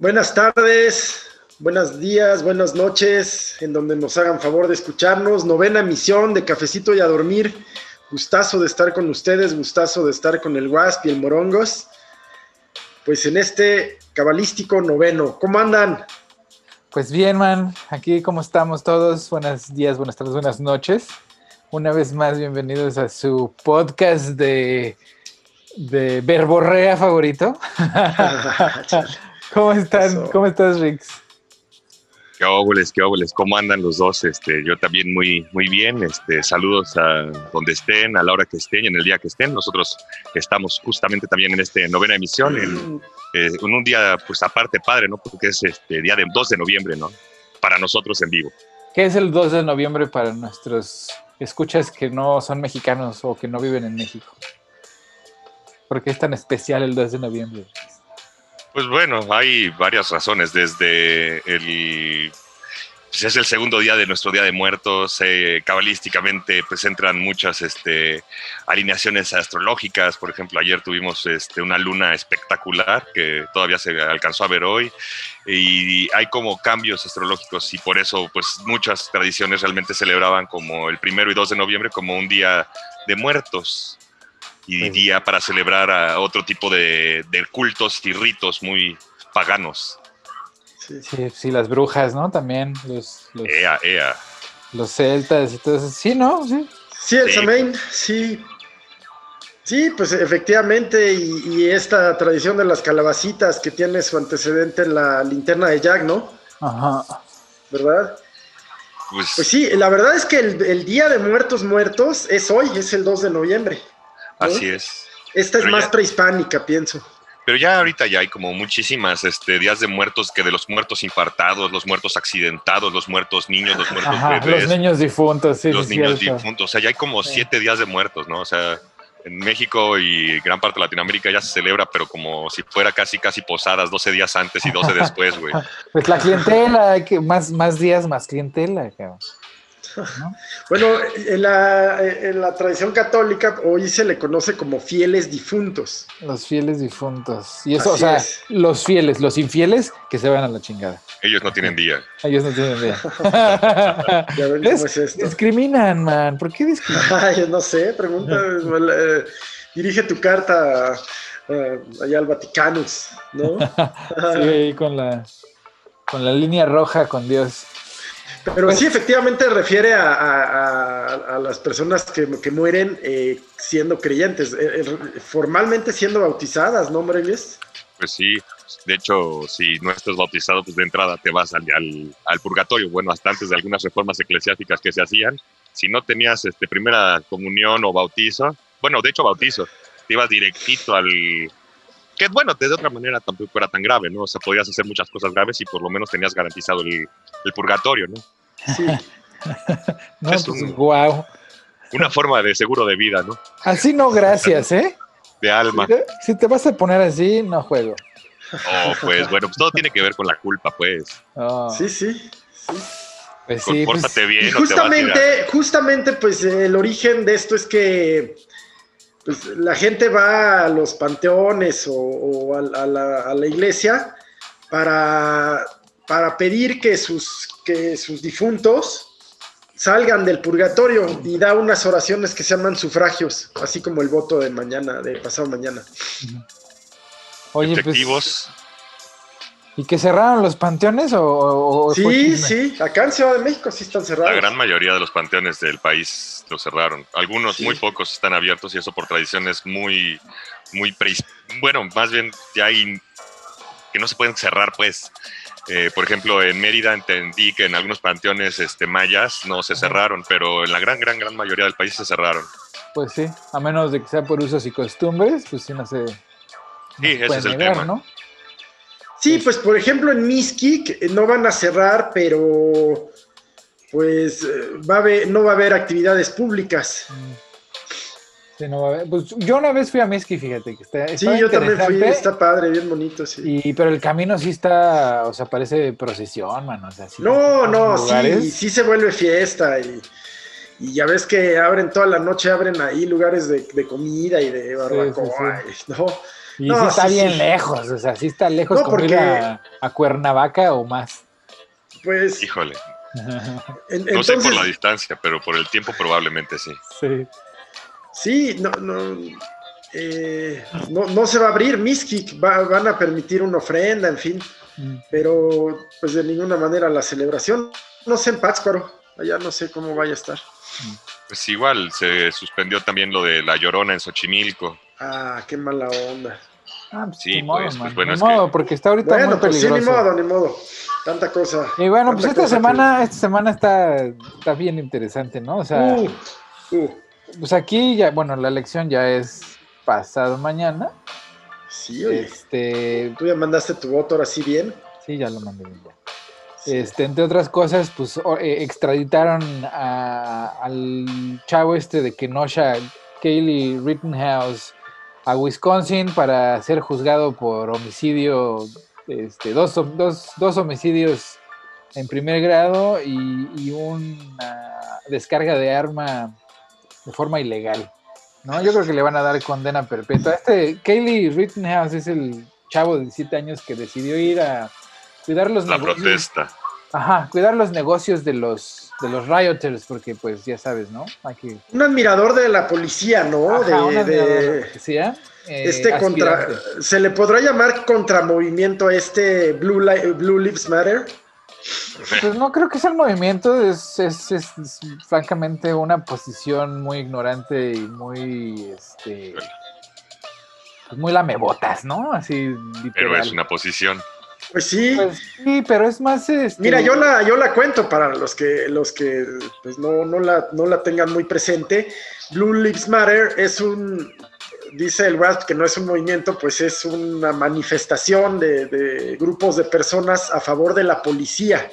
Buenas tardes, buenos días, buenas noches, en donde nos hagan favor de escucharnos. Novena misión de Cafecito y a Dormir. Gustazo de estar con ustedes, gustazo de estar con el Wasp y el Morongos. Pues en este cabalístico noveno. ¿Cómo andan? Pues bien, man. Aquí, ¿cómo estamos todos? Buenos días, buenas tardes, buenas noches. Una vez más, bienvenidos a su podcast de, de verborrea favorito. ¿Cómo están? ¿Cómo estás, Rix? Qué óvules, qué óvules, ¿cómo andan los dos? Este, yo también muy, muy bien. Este, saludos a donde estén, a la hora que estén y en el día que estén. Nosotros estamos justamente también en esta novena emisión, en, eh, en, un día, pues aparte padre, ¿no? Porque es este día de 2 de noviembre, ¿no? Para nosotros en vivo. ¿Qué es el 2 de noviembre para nuestros escuchas que no son mexicanos o que no viven en México? ¿Por qué es tan especial el 2 de noviembre? Pues bueno, hay varias razones. Desde el. Pues es el segundo día de nuestro Día de Muertos. Eh, cabalísticamente, pues entran muchas este, alineaciones astrológicas. Por ejemplo, ayer tuvimos este, una luna espectacular que todavía se alcanzó a ver hoy. Y hay como cambios astrológicos, y por eso, pues muchas tradiciones realmente celebraban como el primero y 2 de noviembre como un día de muertos y día para celebrar a otro tipo de, de, cultos y ritos muy paganos. Sí, sí, sí, las brujas, ¿no? También los, los, ea, ea. los celtas y todo eso. Sí, ¿no? Sí, sí el sí. Samain, sí. Sí, pues efectivamente, y, y, esta tradición de las calabacitas que tiene su antecedente en la linterna de Jack, ¿no? Ajá. ¿Verdad? Pues, pues sí, la verdad es que el, el Día de Muertos Muertos es hoy, es el 2 de noviembre. ¿No? Así es. Esta Pero es más ya, prehispánica, pienso. Pero ya ahorita ya hay como muchísimas este, días de muertos que de los muertos infartados, los muertos accidentados, los muertos niños, los muertos Ajá, bebés. Los niños difuntos, sí. Los sí, niños cierto. difuntos. O sea, ya hay como Sí. siete días de muertos, ¿no? O sea, en México y gran parte de Latinoamérica ya se celebra, pero como si fuera casi, casi posadas, 12 días antes y 12 después, güey. Pues la clientela, hay que, más, más días, más clientela. cabrón. ¿No? Bueno, en la, en la tradición católica hoy se le conoce como fieles difuntos. Los fieles difuntos. Y eso, Así o sea, es. los fieles, los infieles, que se van a la chingada. Ellos no tienen día. Ellos no tienen idea. Ya ven ¿Ves? cómo es esto. Discriminan, man. ¿Por qué discriminan? Ay, no sé, pregunta, eh, dirige tu carta eh, allá al Vaticanus, ¿no? Sí, ahí con la, con la línea roja con Dios. Pero sí, efectivamente refiere a, a- las personas que, que mueren eh, siendo creyentes, eh, eh, formalmente siendo bautizadas, ¿no, Morelis? Pues sí, de hecho, si no estás bautizado, pues de entrada te vas al, al, al purgatorio. Bueno, hasta antes de algunas reformas eclesiásticas que se hacían, si no tenías este, primera comunión o bautizo, bueno, de hecho bautizo, te ibas directito al... Que bueno, de otra manera tampoco era tan grave, ¿no? O sea, podías hacer muchas cosas graves y por lo menos tenías garantizado el, el purgatorio, ¿no? Sí. No, Es pues un- wow. Una forma de seguro de vida, ¿no? Así no, gracias, ¿eh? De alma. Si te vas a poner así, no juego. Oh, pues bueno, pues todo tiene que ver con la culpa, pues. Oh, Sí, sí. sí. pues sí, pues, Compórtate bien. Y justamente, justamente, pues el origen de esto es que pues, la gente va a los panteones o, o a, a la, a la iglesia para, para pedir que sus, que sus difuntos salgan del purgatorio y da unas oraciones que se llaman sufragios, así como el voto de mañana, de pasado mañana. oye, pues, efectivos. ¿Y que cerraron los panteones o, Sí, sí, acá en Ciudad de México sí están cerrados. La gran mayoría de los panteones del país lo cerraron. Algunos, Sí. muy pocos, están abiertos y eso por tradiciones muy, muy preis- Bueno, más bien ya hay que no se pueden cerrar, pues. Eh, por ejemplo, en Mérida entendí que en algunos panteones este, mayas no se Ajá. cerraron, pero en la gran, gran, gran mayoría del país se cerraron. Pues sí, a menos de que sea por usos y costumbres, pues sí no se. no Sí, se ese puede es el negar, tema. ¿no? Sí, pues por ejemplo en Miskik no van a cerrar, pero pues eh, va a haber, no va a haber actividades públicas. Mm. Sí, no va a haber- Pues yo una vez fui a Miski, fíjate, que está. Sí, estaba yo también fui, está padre, bien bonito, sí. Y, pero el camino sí está, o sea, parece procesión, mano. O sea, sí, No, no, lugares- sí, sí se vuelve fiesta y, y ya ves que abren toda la noche, abren ahí lugares de, de comida y de barbacoa, ¿no? Y No, sí está sí, bien sí. lejos, o sea, sí está lejos No, como ir porque- a, a Cuernavaca o más. Pues, Híjole, en- no sé por entonces, la distancia, pero por el tiempo probablemente sí. sí. sí, no, no, eh, no, no se va a abrir Miskik, va- van a permitir una ofrenda, en fin, Mm. pero pues de ninguna manera la celebración, no sé en Pátzcuaro, allá no sé cómo vaya a estar. Pues igual, se suspendió también lo de la llorona en Xochimilco. Ah, qué mala onda. Ah, pues, Sí, ni modo, pues, pues, bueno, ni es que- modo, porque está ahorita Bueno, muy pues sí, peligroso. ni modo, ni modo. Tanta cosa. Y bueno, pues esta semana, esta semana está, está bien interesante, ¿no? O que- sea, Uh, uh, pues aquí ya, bueno, la elección ya es pasado mañana. sí, oye. Este, Tú ya mandaste tu voto ahora sí bien. sí, ya lo mandé bien. Sí. Este, entre otras cosas, pues eh, extraditaron a- al chavo este de Kenosha, Kaylee Rittenhouse, a Wisconsin para ser juzgado por homicidio, este, dos, dos, dos homicidios en primer grado y, y una descarga de arma de forma ilegal. ¿no? Yo creo que le van a dar condena perpetua. Este Kaylee Rittenhouse es el chavo de 17 años que decidió ir a cuidar los La negocios. protesta. Ajá, cuidar los negocios de los de los rioters, porque pues ya sabes, ¿no? Hay que Un admirador de la policía, ¿no? Ajá, de, un admirador de la de- policía, eh, este contra. ¿Se le podrá llamar contramovimiento a este Blue, Li- Blue Lives Matter? Pues no creo que sea el movimiento, es, es, es- es francamente una posición muy ignorante y muy este pues, muy lamebotas, ¿no? Así literal. Pero es una posición. Pues sí. Pues sí, pero es más este, Mira, yo la, yo la cuento para los que, los que pues no, no, la, no la tengan muy presente. Blue Lives Matter es un, dice el WASP que no es un movimiento, pues es una manifestación de, de grupos de personas a favor de la policía.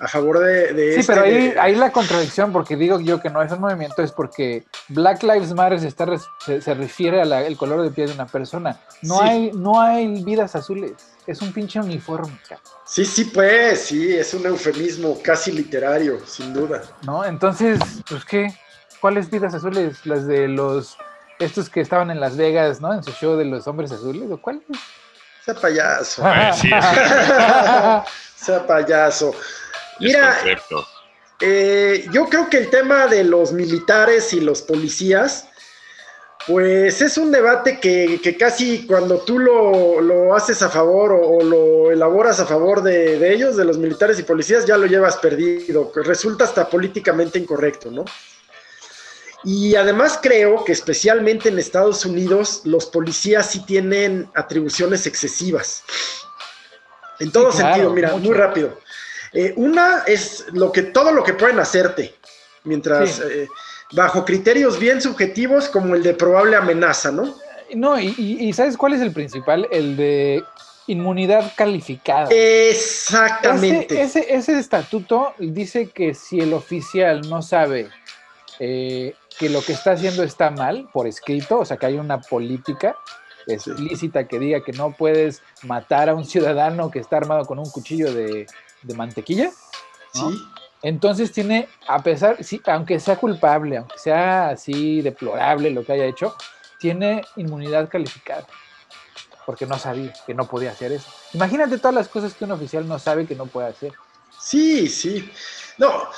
A favor de, de Sí, este- pero ahí, de- ahí la contradicción, porque digo yo que no es un movimiento, es porque Black Lives Matter se, está res- se, se refiere al color de piel de una persona. No, Sí. hay, no hay vidas azules, es un pinche uniforme, Sí, sí, pues, sí, es un eufemismo casi literario, sin duda. ¿no? Entonces, pues qué, ¿cuáles vidas azules? Las de los, estos que estaban en Las Vegas, ¿no? En su show de los hombres azules, ¿o cuáles? Sea payaso, Ay, sí, sea payaso. Mira, concepto. Eh, yo creo que el tema de los militares y los policías, pues es un debate que, que casi cuando tú lo, lo haces a favor o, o lo elaboras a favor de, de ellos, de los militares y policías, ya lo llevas perdido, que resulta hasta políticamente incorrecto, ¿no? Y además creo que especialmente en Estados Unidos los policías sí tienen atribuciones excesivas. En todo claro, sentido, mira, mucho. muy rápido. Eh, una es lo que todo lo que pueden hacerte, mientras Sí. eh, bajo criterios bien subjetivos como el de probable amenaza, ¿no? No, y, ¿sabes cuál es el principal? El de inmunidad calificada. Exactamente. Ese, ese, ese estatuto dice que si el oficial no sabe eh, que lo que está haciendo está mal por escrito, o sea que hay una política explícita que diga que no puedes matar a un ciudadano que está armado con un cuchillo de, de mantequilla, ¿no? Sí. entonces tiene, a pesar, sí, aunque sea culpable, aunque sea así deplorable lo que haya hecho, tiene inmunidad calificada. Porque no sabía que no podía hacer eso. Imagínate todas las cosas que un oficial no sabe que no puede hacer. Sí, sí. No,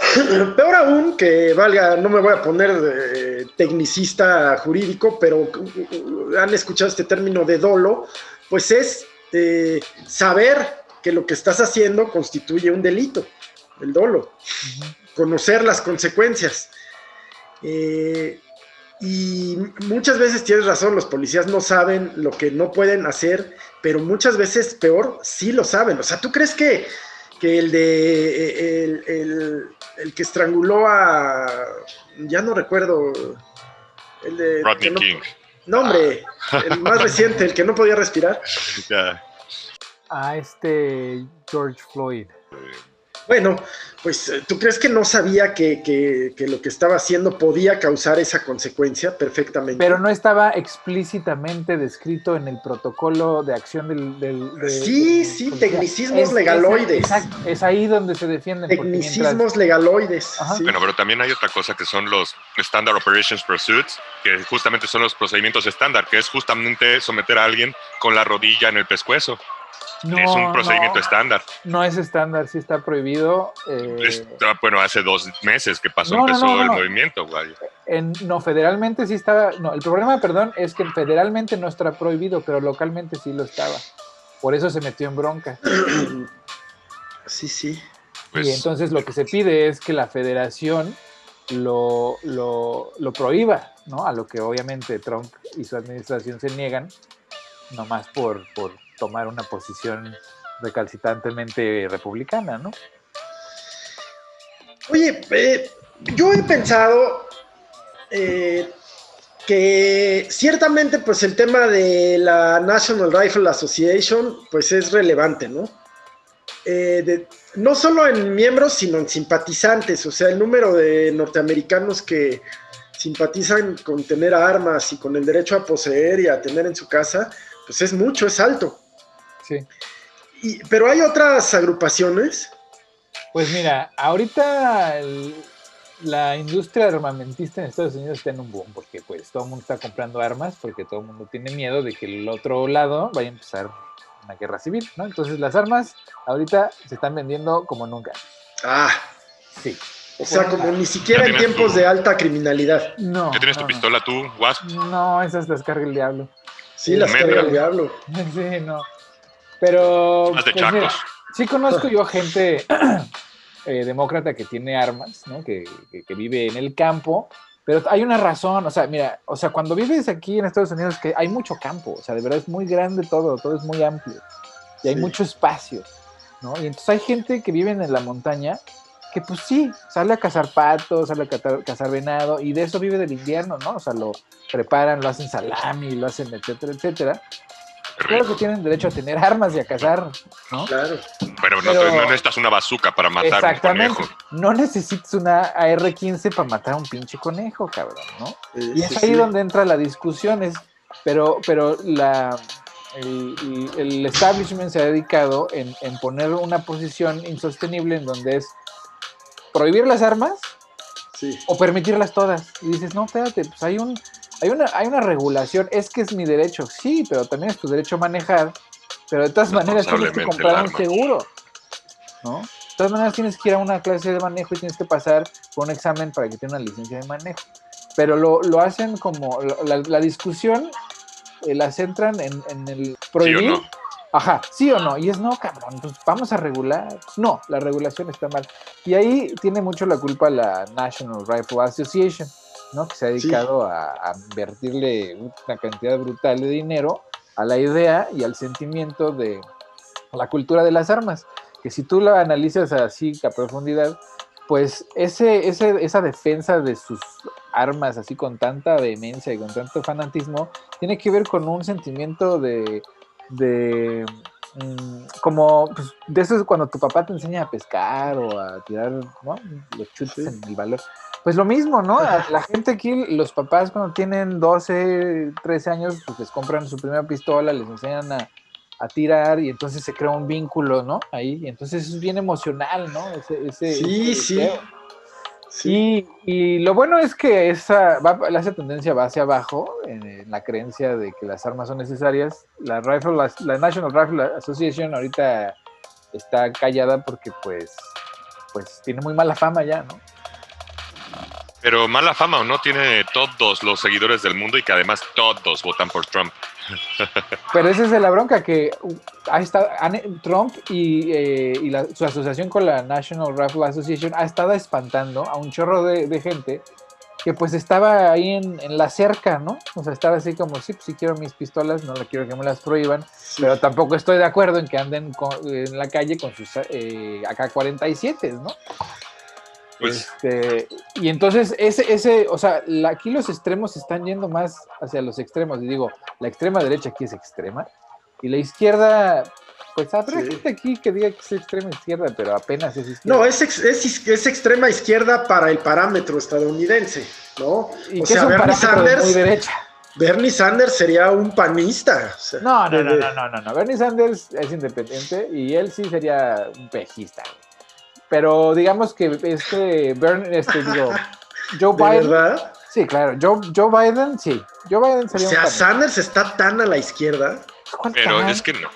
peor aún que valga, no me voy a poner eh, tecnicista jurídico, pero uh, han escuchado este término de dolo, pues es eh, saber que lo que estás haciendo constituye un delito, el dolo, conocer las consecuencias. Eh, y muchas veces tienes razón, los policías no saben lo que no pueden hacer, pero muchas veces peor, sí lo saben. O sea, ¿tú crees que, que el de el, el- el que estranguló a ya no recuerdo el de Rodney no- King. No, hombre, el más reciente, el que no podía respirar. A este George Floyd. Bueno, pues eh, tú crees que no sabía que, que, que, lo que estaba haciendo podía causar esa consecuencia perfectamente. Pero no estaba explícitamente descrito en el protocolo de acción del... del de, sí, de, sí, tecnicismos es, legaloides. Es, exacto, es ahí donde se defienden. Tecnicismos mientras... legaloides. Sí. Bueno, pero también hay otra cosa que son los Standard Operations Pursuits, que justamente son los procedimientos estándar, que es justamente someter a alguien con la rodilla en el pescuezo. No, es un procedimiento no, estándar. No es estándar, sí está prohibido. Eh... Está, bueno, hace dos meses que pasó, no, empezó el movimiento. En, no, federalmente sí estaba. No, el problema, perdón, es que federalmente no está prohibido, pero localmente sí lo estaba. Por eso se metió en bronca. Sí, sí. Pues, y entonces lo que se pide es que la federación lo, lo, lo prohíba, ¿no? A lo que obviamente Trump y su administración se niegan, nomás por, por tomar una posición recalcitrantemente republicana, ¿no? Oye, eh, yo he pensado eh, que ciertamente pues el tema de la National Rifle Association pues es relevante, ¿no? Eh, no solo en miembros, sino en simpatizantes, o sea, el número de norteamericanos que simpatizan con tener armas y con el derecho a poseer y a tener en su casa, pues es mucho, es alto. Sí. Y, pero hay otras agrupaciones. Pues mira, ahorita el, la industria armamentista en Estados Unidos está en un boom, porque pues todo el mundo está comprando armas, porque todo el mundo tiene miedo de que el otro lado vaya a empezar una guerra civil, ¿no? Entonces las armas ahorita se están vendiendo como nunca. Ah. Sí. O sea, como ni siquiera en tiempos tu... de alta criminalidad. No. ¿Ya tienes no, tu pistola tú, Wasp? No, esas las carga el diablo. Sí, las carga el diablo. Sí, no. Pero. Más de pues, mira, sí conozco yo gente eh, demócrata que tiene armas, ¿no? Que, que, que, vive en el campo. Pero hay una razón, o sea, mira, o sea, cuando vives aquí en Estados Unidos, que hay mucho campo, o sea, de verdad es muy grande todo, todo es muy amplio y hay sí. mucho espacio, ¿no? Y entonces hay gente que vive en la montaña que, pues sí, sale a cazar patos, sale a cazar, cazar venado y de eso vive del invierno, ¿no? O sea, lo preparan, lo hacen salami, lo hacen, etcétera, etcétera claro que tienen derecho a tener armas y a cazar, ¿no? Claro. Pero no, Pero, no necesitas una bazooka para matar exactamente, un conejo. No necesitas una AR-15 para matar a un pinche conejo, cabrón, ¿no? Sí, y es sí, ahí sí. donde entra la discusión, es, pero, pero la, el, el, establishment se ha dedicado en, en poner una posición insostenible en donde es prohibir las armas Sí. o permitirlas todas. Y dices, no, espérate, pues hay un, hay una, hay una regulación, es que es mi derecho, sí, pero también es tu derecho a manejar, pero de todas maneras tienes que comprar un seguro, ¿no? De todas maneras tienes que ir a una clase de manejo y tienes que pasar por un examen para que tenga una licencia de manejo. Pero lo, lo hacen como, la, la discusión eh, la centran en, en el prohibir. ¿Sí o no? Ajá, sí o no. Y es no, cabrón, pues vamos a regular. No, la regulación está mal. Y ahí tiene mucho la culpa la National Rifle Association, ¿no? Que se ha dedicado sí. a, a, invertirle una cantidad brutal de dinero a la idea y al sentimiento de la cultura de las armas. Que si tú la analizas así a profundidad, pues ese, ese, esa defensa de sus armas así con tanta vehemencia y con tanto fanatismo tiene que ver con un sentimiento de de como pues, de eso es cuando tu papá te enseña a pescar o a tirar ¿no? los chutes sí. en el valor. Pues lo mismo, ¿no? A la gente aquí, los papás cuando tienen 12, 13 años, pues les compran su primera pistola, les enseñan a, a tirar y entonces se crea un vínculo, ¿no? Ahí, y entonces es bien emocional, ¿no? Ese, ese, sí, ese sí. Y, y, lo bueno es que esa, va, esa tendencia va hacia abajo, en, en, la creencia de que las armas son necesarias. La, Rifle, la, la, National Rifle Association ahorita está callada porque pues, pues tiene muy mala fama ya, ¿no? Pero mala fama o no tiene todos los seguidores del mundo y que además todos votan por Trump. Pero esa es la bronca, que ha estado, Trump y, eh, y la, su asociación con la National Rifle Association ha estado espantando a un chorro de, de gente que pues estaba ahí en, en, la cerca, ¿no? O sea, estaba así como, sí, pues sí quiero mis pistolas, no quiero que me las prohíban, sí. pero tampoco estoy de acuerdo en que anden con, en la calle con sus eh, AK-47, ¿no? Pues, este, y entonces ese, ese, o sea, la, aquí los extremos están yendo más hacia los extremos. Y digo, la extrema derecha aquí es extrema y la izquierda, Pues habrá gente aquí que diga que es extrema izquierda, pero apenas es izquierda. No, es, es, extrema izquierda para el parámetro estadounidense, ¿no? o sea, Bernie Sanders. Muy derecha. Bernie Sanders sería un panista. no, no, no, no, no, no, Bernie Sanders es independiente y él sí sería un pejista. Pero digamos que este, Bernie, este, digo, Joe Biden. ¿Verdad? Sí, claro. Joe, Joe Biden, sí. Joe Biden sería o sea, Sanders está tan a la izquierda. Pero es que no.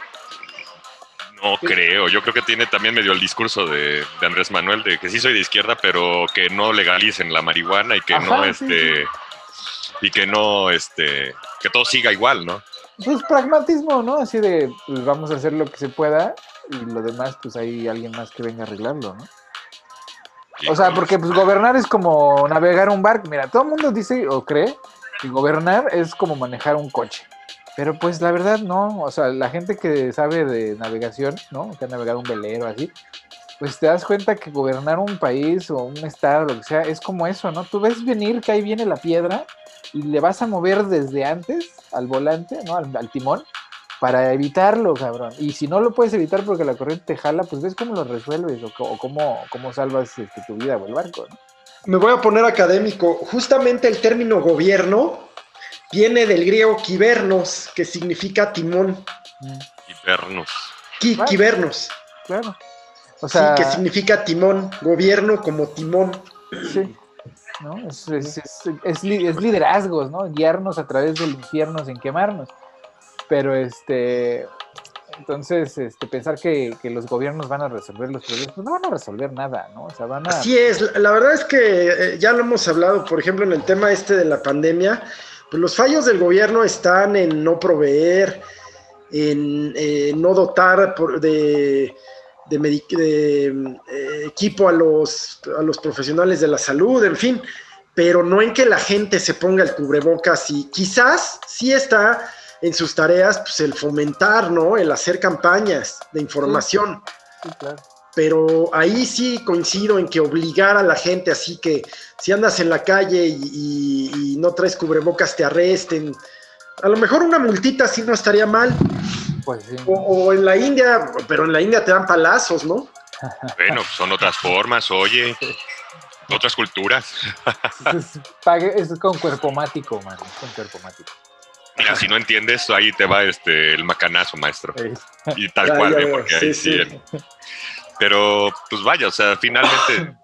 No creo. Yo creo que tiene también medio el discurso de, Andrés Manuel de que sí soy de izquierda, pero que no legalicen la marihuana y que no este y que no este que todo siga igual, ¿no? Pues pragmatismo, ¿no? Así de pues vamos a hacer lo que se pueda y lo demás pues hay alguien más que venga a arreglarlo, ¿no? O sea, porque pues gobernar es como navegar un barco. Mira, todo el mundo dice o cree que gobernar es como manejar un coche. Pero pues la verdad no, o sea, la gente que sabe de navegación, ¿no? Que ha navegado un velero así, pues te das cuenta que gobernar un país o un estado, lo que sea, es como eso, ¿no? Tú ves venir que ahí viene la piedra y le vas a mover desde antes al volante, ¿no? Al, timón, para evitarlo, cabrón. Y si no lo puedes evitar porque la corriente te jala, pues ves cómo lo resuelves o, cómo, cómo salvas este, tu vida o el barco, ¿no? Me voy a poner académico. Justamente el término gobierno viene del griego kibernos, que significa timón. Kibernos. kibernos. Claro. O sea, sí, que significa timón, gobierno como timón. Sí. ¿no? Es, es, es, liderazgos, ¿no? Guiarnos a través del infierno sin quemarnos. Pero este, entonces, este, pensar que, los gobiernos van a resolver los problemas, pues no van a resolver nada, ¿no? O sea, van a... Así es, la verdad es que eh, ya lo hemos hablado, por ejemplo, en el tema este de la pandemia, pues los fallos del gobierno están en no proveer, en eh, no dotar de, de, eh, equipo a los, a los profesionales de la salud, en fin, pero no en que la gente se ponga el cubrebocas y quizás sí está en sus tareas pues, el fomentar, ¿no? El hacer campañas de información. Sí, claro. Pero ahí sí coincido en que obligar a la gente, así que si andas en la calle y, no traes cubrebocas, te arresten. A lo mejor una multita sí no estaría mal. Pues sí. o, en la India, pero en la India te dan palazos, ¿no? Bueno, son otras formas, oye. Otras culturas. es, es, con cuerpo mático, man. Es con cuerpo mático. Mira, si no entiendes, ahí te va este el macanazo, maestro. Y tal cual, ¿eh? porque ahí sí. Pero, pues vaya, o sea, finalmente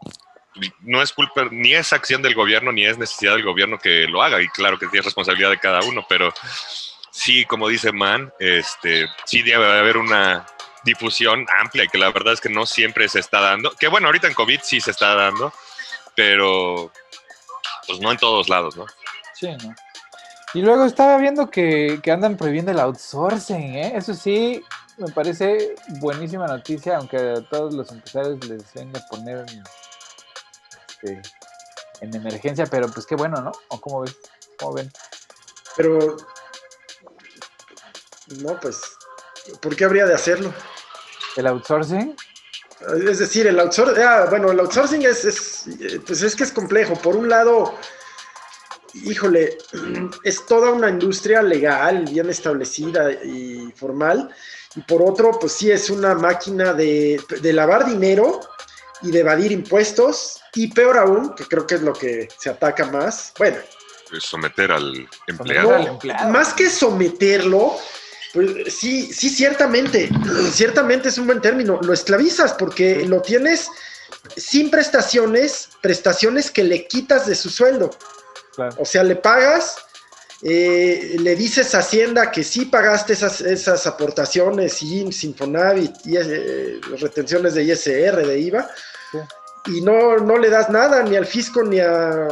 no es culpa, ni es acción del gobierno, ni es necesidad del gobierno que lo haga. Y claro que es responsabilidad de cada uno, pero sí, como dice Man, este, sí debe haber una difusión amplia, que la verdad es que no siempre se está dando. Que bueno, ahorita en COVID sí se está dando, pero pues no en todos lados, ¿no? Sí, ¿no? Y luego estaba viendo que, andan prohibiendo el outsourcing, ¿eh? Eso sí, me parece buenísima noticia, aunque a todos los empresarios les venga a poner este, en emergencia, pero pues qué bueno, ¿no? ¿O cómo ves? ¿Cómo ven? Pero, no, pues, ¿por qué habría de hacerlo? ¿El outsourcing? Es decir, el outsourcing, ah, bueno, el outsourcing es, es, pues es que es complejo. Por un lado, híjole, es toda una industria legal, bien establecida y formal, y por otro, pues sí es una máquina de, lavar dinero y de evadir impuestos, y peor aún, que creo que es lo que se ataca más, bueno. someter al empleado. Más que someterlo, pues sí, sí, ciertamente, ciertamente es un buen término, lo esclavizas porque lo tienes sin prestaciones, prestaciones que le quitas de su sueldo. O sea, le pagas, eh, le dices a Hacienda que sí pagaste esas, esas aportaciones, y Sinfonavit, y eh, retenciones de ISR, de IVA, y no, no le das nada ni al fisco ni a,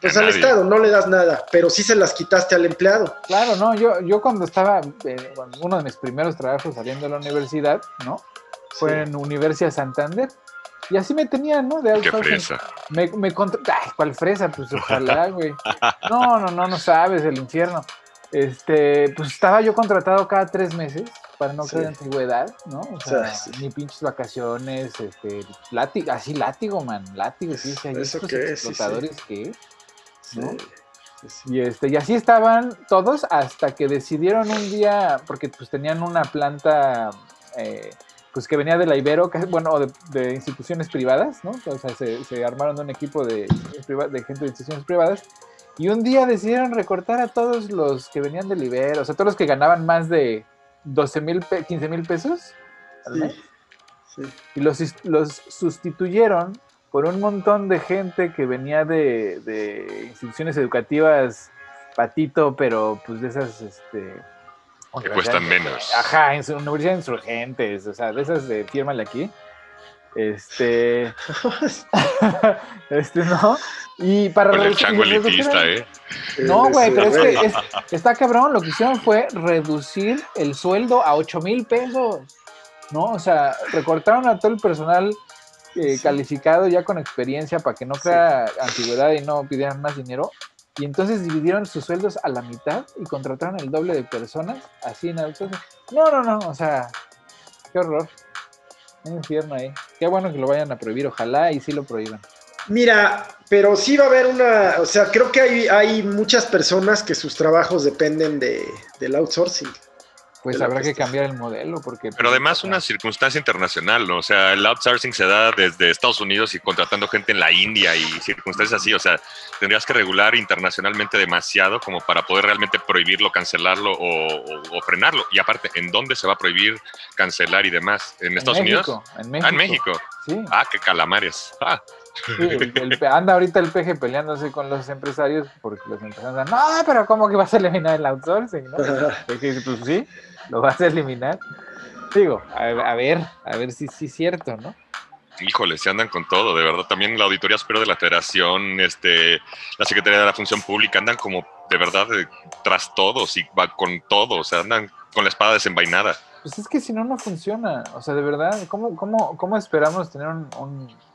pues al Estado, no le das nada, pero sí se las quitaste al empleado. Claro, no, yo, yo cuando estaba, eh, uno de mis primeros trabajos saliendo de la universidad, ¿no? Fue en Universidad Santander y así me tenían, ¿no? De Qué fresa. Me, me Ay, ¿cuál fresa? Pues ojalá, güey. No, no, no, no sabes, el infierno. Este, pues estaba yo contratado cada tres meses para no creer antigüedad, ¿no? O sea, ni pinches vacaciones, este, látigo, así látigo, man, látigo, sí, sí, ¿Eso qué explotadores que, ¿no? Y este, y así estaban todos hasta que decidieron un día, porque pues tenían una planta eh, pues que venía de la Ibero, que, bueno, o de, de instituciones privadas, ¿no? O sea, se, se armaron un equipo de, gente de instituciones privadas y un día decidieron recortar a todos los que venían del Ibero, o sea, todos los que ganaban más de 12 mil, 15 mil pesos al mes, sí. y los, los sustituyeron por un montón de gente que venía de, de instituciones educativas patito, pero pues de esas, este... Que cuestan menos. Ajá, en su universidad de insurgentes, o sea, de esas de fírmale aquí. Este, este, ¿no? Y para Con el chango elitista, ¿eh? No, güey, pero es que es- está cabrón. Lo que hicieron fue reducir el sueldo a 8 mil pesos. ¿No? O sea, recortaron a todo el personal eh, Sí. calificado ya con experiencia para que no crea antigüedad y no pidieran más dinero. Y entonces dividieron sus sueldos a la mitad y contrataron el doble de personas así en outsourcing. No, no, no, o sea, qué horror. Un infierno ahí. Qué bueno que lo vayan a prohibir, ojalá y sí lo prohíban. Mira, pero sí va a haber una, o sea, creo que hay, hay muchas personas que sus trabajos dependen de, del outsourcing. Pues habrá que cambiar el modelo porque... Pero pues, además una circunstancia internacional, ¿no? O sea, el outsourcing se da desde Estados Unidos y contratando gente en la India y circunstancias así. O sea, tendrías que regular internacionalmente demasiado como para poder realmente prohibirlo, cancelarlo o, o- o frenarlo. Y aparte, ¿en dónde se va a prohibir cancelar y demás? ¿En Estados Unidos? México, En México. Ah, en México. Sí. Ah, qué calamares. Ah, Sí, el- el- anda ahorita el peje peleándose con los empresarios porque los empresarios dicen, no, pero ¿cómo que vas a eliminar el outsourcing? ¿no? El peje dice, pues sí, lo vas a eliminar. Digo, a, a ver, a ver si sí es cierto, ¿no? híjole, se andan con todo, de verdad. También la Auditoría Superior de la Federación, este, la Secretaría de la Función Pública, andan como de verdad eh, tras todos y va con todo. O sea, andan con la espada desenvainada. Pues es que si no, no funciona. O sea, de verdad, ¿cómo, cómo, cómo esperamos tener un, un-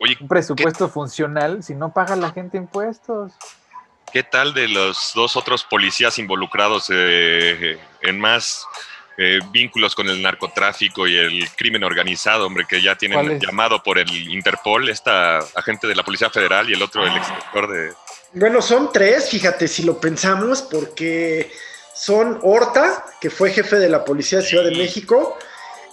Oye, un presupuesto funcional si no paga la gente impuestos? ¿Qué tal de los dos otros policías involucrados eh, en más eh, vínculos con el narcotráfico y el crimen organizado, hombre, que ya tienen llamado por el Interpol, esta agente de la Policía Federal y el otro, el Ah. exdirector de... Bueno, son tres, fíjate, si lo pensamos, porque son Horta, que fue jefe de la Policía de Ciudad de. México,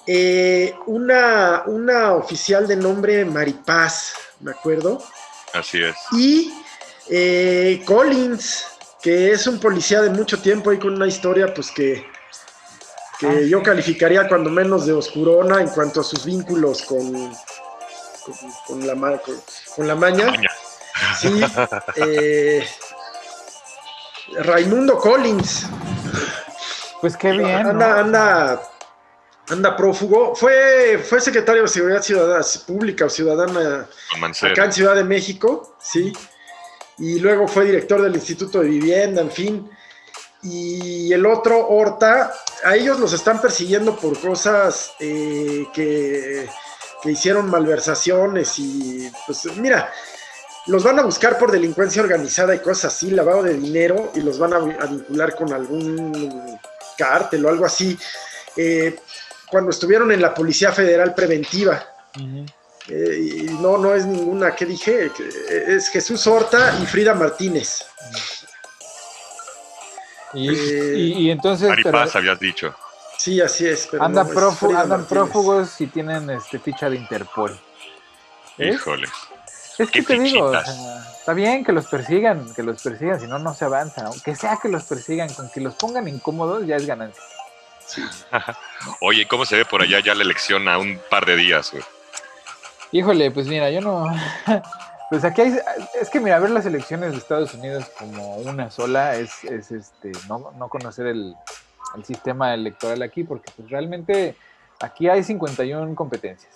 eh, una, una oficial de nombre Maripaz, me acuerdo, Así es. y eh, Collins, que es un policía de mucho tiempo y con una historia, pues que, que Ah, yo sí. calificaría cuando menos de oscurona en cuanto a sus vínculos con, con, con la, con- con la maña. Maña. Sí, eh, Raimundo Collins. Pues qué bien. ¿no? anda, anda, prófugo. Fue, fue secretario de Seguridad Ciudadana, Pública o Ciudadana acá en Ciudad de México, sí. Y luego fue director del Instituto de Vivienda, en fin. Y el otro, Horta, a ellos los están persiguiendo por cosas eh, que, que hicieron malversaciones y pues mira, los van a buscar por delincuencia organizada y cosas así, lavado de dinero, y los van a, a vincular con algún cártel o algo así. Eh, cuando estuvieron en la Policía Federal Preventiva, eh, y no, no es ninguna que dije, es Jesús Horta y Frida Martínez. Y, Eh, y- y entonces... pero- Maripaz, habías dicho. Sí, así es. Pero Anda no, es prófu- Frida andan prófugos y tienen este ficha de Interpol. ¿Eh? Híjole. Es que te digo, o fichitas. sea, está bien que los persigan, que los persigan, si no, no se avanza. Aunque sea que los persigan, con que los pongan incómodos, ya es ganancia. Oye, ¿cómo se ve por allá ya la elección a un par de días, güey? Híjole, pues mira, yo no. Pues aquí hay. Es que mira, ver las elecciones de Estados Unidos como una sola es, es este, no, no conocer el, el sistema electoral aquí, porque pues realmente aquí hay 51 competencias.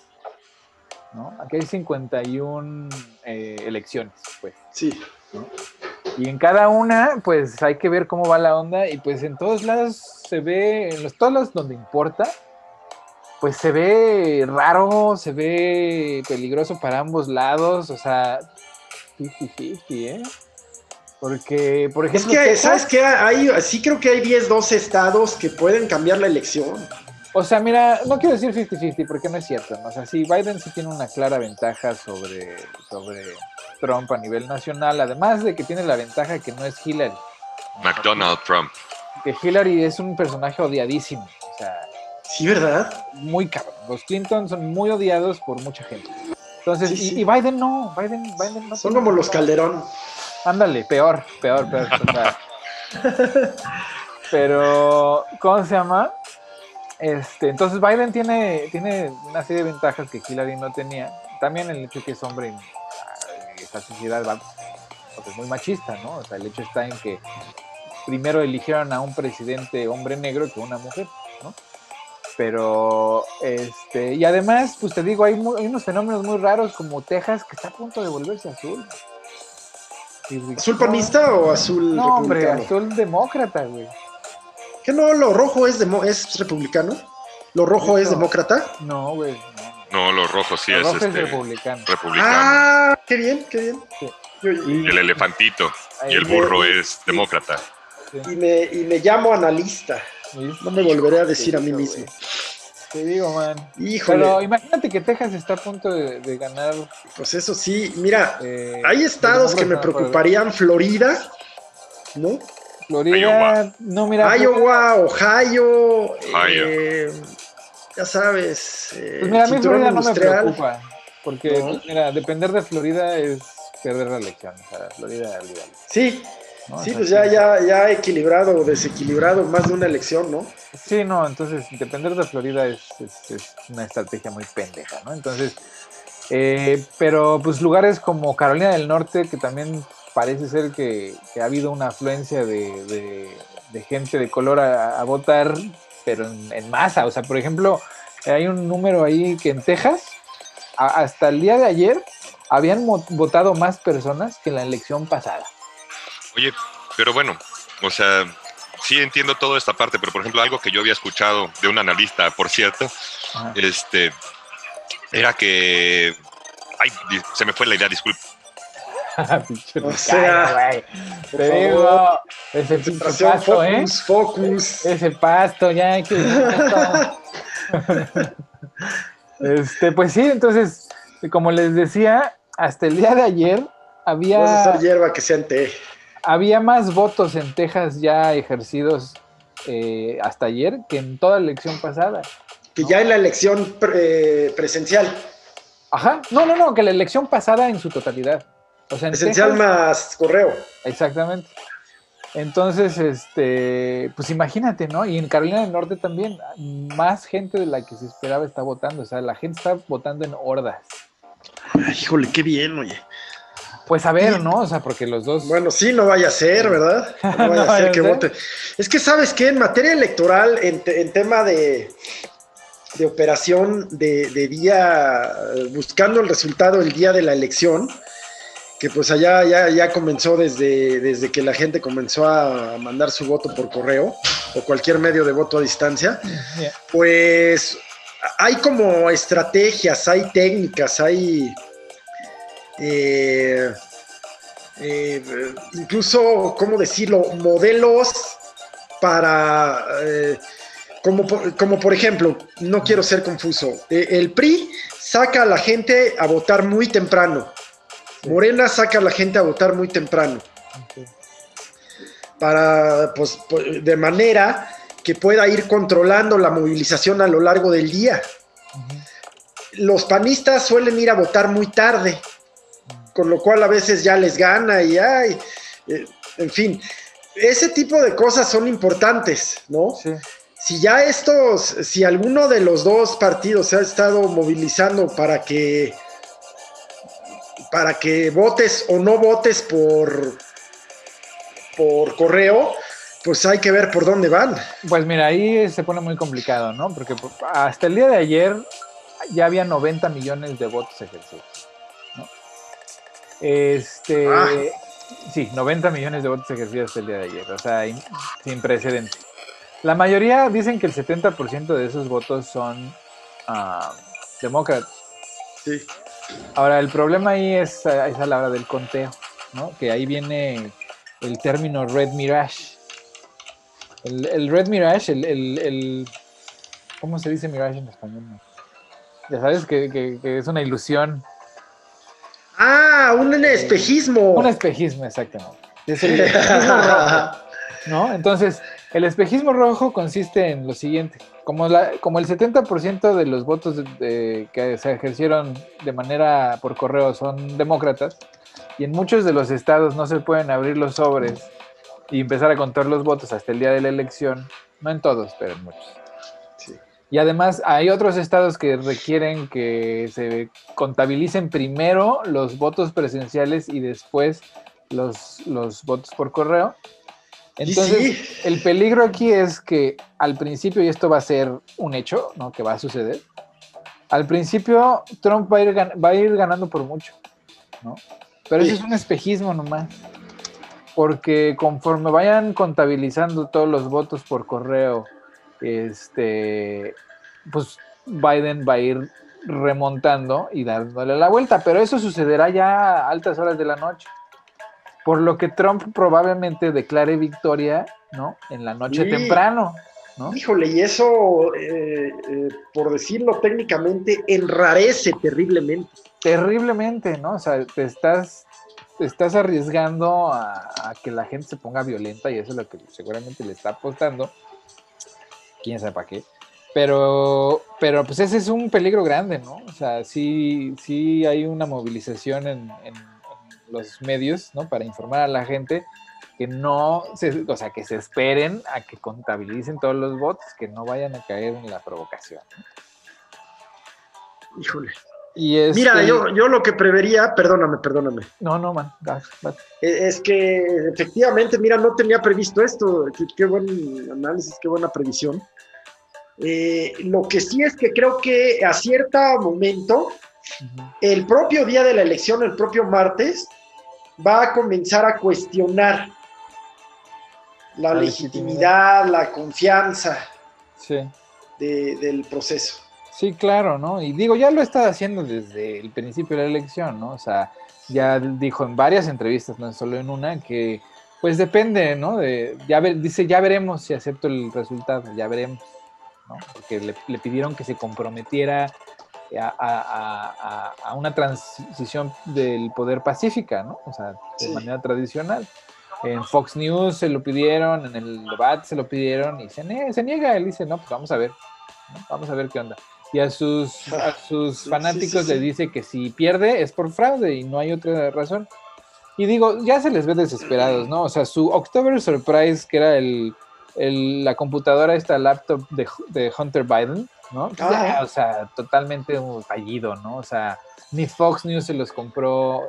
¿no? Aquí hay 51 eh, elecciones, pues. Sí. Y en cada una, pues hay que ver cómo va la onda. Y pues en todos lados se ve, en los todos lados donde importa, pues se ve raro, se ve peligroso para ambos lados. O sea, 50-50, ¿eh? Porque, por Es ejemplo, que, Texas- ¿sabes qué? Hay, sí creo que hay 10, 12 estados que pueden cambiar la elección. O sea, mira, no quiero decir 50-50 porque no es cierto. ¿no? O sea, sí, Biden sí tiene una clara ventaja sobre, sobre Trump a nivel nacional, además de que tiene la ventaja de que no es Hillary. McDonald Trump. que Hillary es un personaje odiadísimo. O sea, Sí, ¿verdad? Muy cabrón. Los Clinton son muy odiados por mucha gente. Entonces, y, Biden no, Biden, Biden no. Son como los Calderón. Ándale, peor, peor, peor. pero, ¿cómo se llama? Este, entonces Biden tiene, tiene una serie de ventajas que Hillary no tenía. También el hecho de que es hombre en esta sociedad va, porque es muy machista, ¿no? O sea, el hecho está en que primero eligieron a un presidente hombre negro que una mujer, ¿no? Pero, este, y además, pues te digo, hay, hay unos fenómenos muy raros como Texas que está a punto de volverse azul. ¿Azul panista o azul no, hombre, azul demócrata, güey. ¿Qué no? ¿Lo rojo es, es republicano? ¿Lo rojo es demócrata? No, güey. No. lo rojo sí es, este, republicano. Ah, qué bien, qué bien. y el elefantito y el burro es demócrata. Y, me, y me llamo analista. No me volveré a decir a mí mismo. Te digo, man. Híjole. Pero imagínate que Texas está a punto de, ganar. Pues eso sí, mira, eh, hay estados que me preocuparían. Florida, ¿no? Florida, Iowa. no, mira. Iowa, Ohio, eh, ya sabes. Eh, pues mira, a mí Florida no me preocupa. Porque, pues mira, depender de Florida es perder la elección. O sea, Florida, olvídalo. Sí, Sí, pues ya, ya, ya equilibrado o desequilibrado más de una elección, ¿no? Sí, no, entonces depender de Florida es, una estrategia muy pendeja, ¿no? Entonces, eh, pero pues lugares como Carolina del Norte, que también parece ser que, ha habido una afluencia de, gente de color a, votar, pero en, masa, o sea, por ejemplo, hay un número ahí que en Texas, hasta el día de ayer, habían votado más personas que en la elección pasada. Oye, pero bueno, o sea, sí entiendo toda esta parte, pero por ejemplo, algo que yo había escuchado de un analista, por cierto, este, era que. Ay, se me fue la idea, disculpe. o sea, te digo, ese pasto, ¿eh? focus, ¿eh? Focus. Ese pasto, ya hay que. este, pues sí, entonces, como les decía, hasta el día de ayer había. Hacer hierba que sea en té había más votos en Texas ya ejercidos eh, hasta ayer que en toda la elección pasada. Que ya en la elección presencial. Ajá, no, no, no, que la elección pasada en su totalidad. O sea, presencial más correo. Exactamente. Entonces, este, pues imagínate, ¿no? Y en Carolina del Norte también, más gente de la que se esperaba está votando. O sea, la gente está votando en hordas. híjole, qué bien, oye. Pues a ver, ¿no? O sea, porque los dos. Bueno, sí, no vaya a ser, ¿verdad? No vaya a ser que vote. Es que, ¿sabes qué? En materia electoral, en, tema de, de operación de, día, buscando el resultado el día de la elección, que pues allá ya, ya comenzó desde, desde que la gente comenzó a mandar su voto por correo o cualquier medio de voto a distancia, pues hay como estrategias, hay técnicas, hay eh, eh, incluso, ¿cómo decirlo? Modelos para, eh, como, como, por ejemplo, no quiero ser confuso, el PRI saca a la gente a votar muy temprano, Morena saca a la gente a votar muy temprano, para, pues, de manera que pueda ir controlando la movilización a lo largo del día. Los panistas suelen ir a votar muy tarde con lo cual a veces ya les gana y ay, eh, en fin, ese tipo de cosas son importantes, ¿no? Si ya estos, si alguno de los dos partidos se ha estado movilizando para que para que votes o no votes por por correo, pues hay que ver por dónde van. Pues mira, ahí se pone muy complicado, ¿no? Porque hasta el día de ayer ya había 90 millones de votos ejercidos. Este, ah. sí, 90 millones de votos ejercidos el día de ayer, o sea, sin precedentes. La mayoría dicen que el 70% de esos votos son uh, demócratas. Sí. Ahora, el problema ahí es, es, a la hora del conteo, ¿no? Que ahí viene el término Red Mirage. El, Red Mirage, el, ¿Cómo se dice Mirage en español? Ya sabes que, que es una ilusión Ah, un espejismo. Un espejismo, exactamente. Es el espejismo rojo, ¿no? Entonces, el espejismo rojo consiste en lo siguiente. Como, la, como el 70% de los votos que se ejercieron de manera por correo son demócratas, y en muchos de los estados no se pueden abrir los sobres y empezar a contar los votos hasta el día de la elección, no en todos, pero en muchos. Y además hay otros estados que requieren que se contabilicen primero los votos presenciales y después los, los votos por correo. Entonces, el peligro aquí es que al principio, y esto va a ser un hecho, ¿no? Que va a suceder. Al principio, Trump va a ir, va a ir ganando por mucho, ¿no? Pero eso es un espejismo nomás. Porque conforme vayan contabilizando todos los votos por correo, este, pues Biden va a ir remontando y dándole la vuelta. Pero eso sucederá ya a altas horas de la noche por lo que Trump probablemente declare victoria, ¿no? En la noche temprano, ¿no? Híjole, y eso, eh, eh, por decirlo técnicamente, enrarece terriblemente. Terriblemente, ¿no? O sea, te estás, estás arriesgando a, que la gente se ponga violenta y eso es lo que seguramente le está apostando. Quién sabe para qué. Pero, pero pues ese es un peligro grande, ¿no? O sea, sí, sí hay una movilización en los medios, ¿no? Para informar a la gente que no, se, o sea, que se esperen a que contabilicen todos los votos, que no vayan a caer en la provocación. Híjole. Y Mira, yo, yo lo que prevería, perdóname, perdóname. No, no, man. E, es que efectivamente, mira, no tenía previsto esto. Qué, buen análisis, qué buena previsión. Eh, lo que sí es que creo que a cierto momento, el propio día de la elección, el propio martes, va a comenzar a cuestionar la, legitimidad, la confianza del proceso. Sí, claro, ¿no? Y digo, ya lo está haciendo desde el principio de la elección, ¿no? O sea, ya dijo en varias entrevistas, no solo en una, que pues depende, ¿no? De, ya dice, ya veremos si acepto el resultado, ya veremos, ¿no? Porque le, le pidieron que se comprometiera a, una transición del poder pacífica, ¿no? O sea, de manera tradicional. En Fox News se lo pidieron, en el debate se lo pidieron y se, niega. Él dice, no, pues vamos a ver, vamos a ver qué onda. Y a sus, a sus fanáticos le dice que si pierde es por fraude y no hay otra razón. Y digo, ya se les ve desesperados, ¿no? O sea, su October Surprise, que era el, la computadora, esta laptop de, de Hunter Biden, ¿no? o sea, totalmente fallido, ¿no? O sea, ni Fox News se los compró.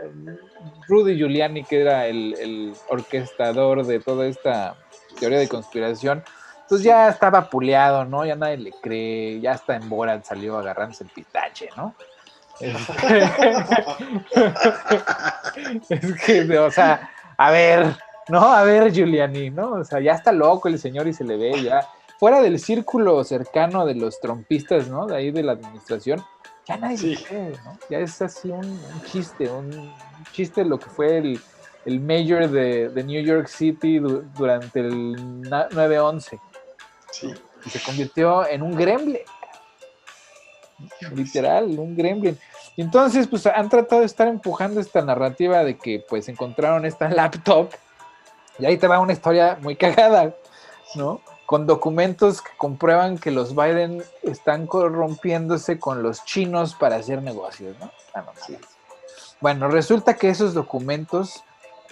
Rudy Giuliani, que era el, orquestador de toda esta teoría de conspiración, pues ya estaba puleado, ¿no? Ya nadie le cree, ya está en Borat salió agarrándose el pitache, ¿no? es que, o sea, a ver, ¿no? A ver, Giuliani, ¿no? O sea, ya está loco el señor y se le ve ya fuera del círculo cercano de los trompistas, ¿no? De ahí de la administración, ya nadie cree, ¿no? Ya es así un, chiste, un chiste lo que fue el, el mayor de, New York City durante el 9-11. Sí. Y se convirtió en un gremlin. Literal, un gremlin. Y entonces, pues han tratado de estar empujando esta narrativa de que pues encontraron esta laptop. Y ahí te va una historia muy cagada, ¿no? Con documentos que comprueban que los Biden están corrompiéndose con los chinos para hacer negocios, ¿no? Ah, bueno, resulta que esos documentos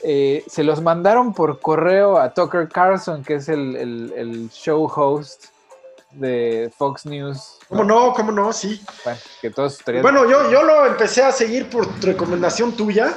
eh, se los mandaron por correo a Tucker Carlson, que es el, show host de Fox News. ¿Cómo no? ¿Cómo no? Sí. Bueno, que todos Bueno, yo, yo lo empecé a seguir por recomendación tuya.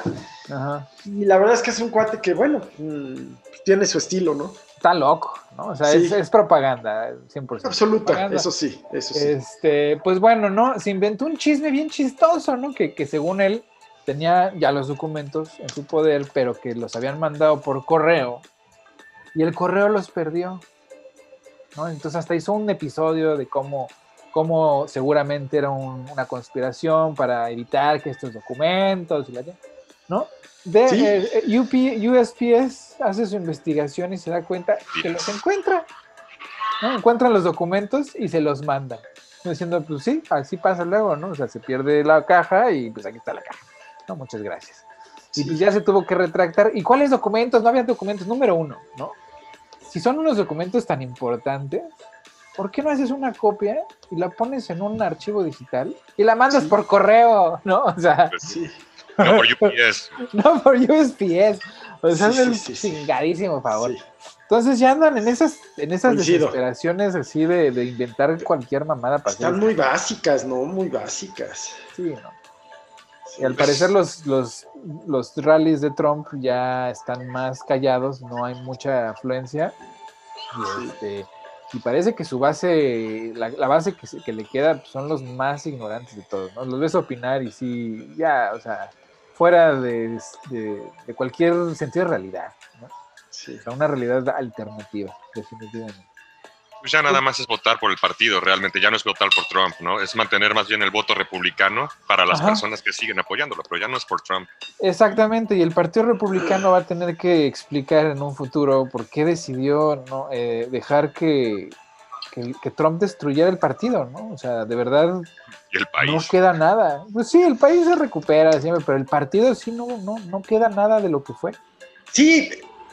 Ajá. Y la verdad es que es un cuate que, bueno, mm, tiene su estilo, ¿no? Está loco, ¿no? O sea, es, propaganda, 100%. Absoluta, eso sí, eso sí. Este, pues bueno, ¿no? Se inventó un chisme bien chistoso, ¿no? Que, que según él tenía ya los documentos en su poder, pero que los habían mandado por correo y el correo los perdió, ¿no? Entonces hasta hizo un episodio de cómo, cómo seguramente era una conspiración para evitar que estos documentos, ¿no? de, eh, UP, USPS hace su investigación y se da cuenta que los encuentra. ¿no? Encuentran los documentos y se los mandan. Diciendo, pues sí, así pasa luego, ¿no? O sea, se pierde la caja y pues aquí está la caja. No, muchas gracias. Y pues ya se tuvo que retractar. ¿Y cuáles documentos? No había documentos. Número uno, ¿no? Si son unos documentos tan importantes, ¿por qué no haces una copia y la pones en un archivo digital y la mandas por correo, ¿no? O sea, Pues, Sí. No por UPS. no por USPS. O sea, Sí, sí, el sí, sí. chingadísimo favor. Sí. Entonces ya andan en esas, en esas Coincido. desesperaciones así de, de inventar cualquier mamada para hacer Están muy básicas, ¿no? Muy básicas. Sí, ¿no? Y al parecer los, los, los rallies de Trump ya están más callados, no hay mucha afluencia. Y, este, y parece que su base, la, la base que, que le queda pues, son los más ignorantes de todos, ¿no? Los ves opinar y sí, ya, o sea, fuera de, de- de cualquier sentido de realidad, ¿no? Sí. O sea, una realidad alternativa, definitivamente. Pues ya nada más es votar por el partido, realmente. Ya no es votar por Trump, ¿no? Es mantener más bien el voto republicano para las Ajá. personas que siguen apoyándolo, pero ya no es por Trump. Exactamente, y el Partido Republicano va a tener que explicar en un futuro por qué decidió no eh, dejar que, que, que Trump destruyera el partido, ¿no? O sea, de verdad Y el no queda nada. Pues sí, el país se recupera siempre, pero el partido sí no, no, no queda nada de lo que fue. Sí,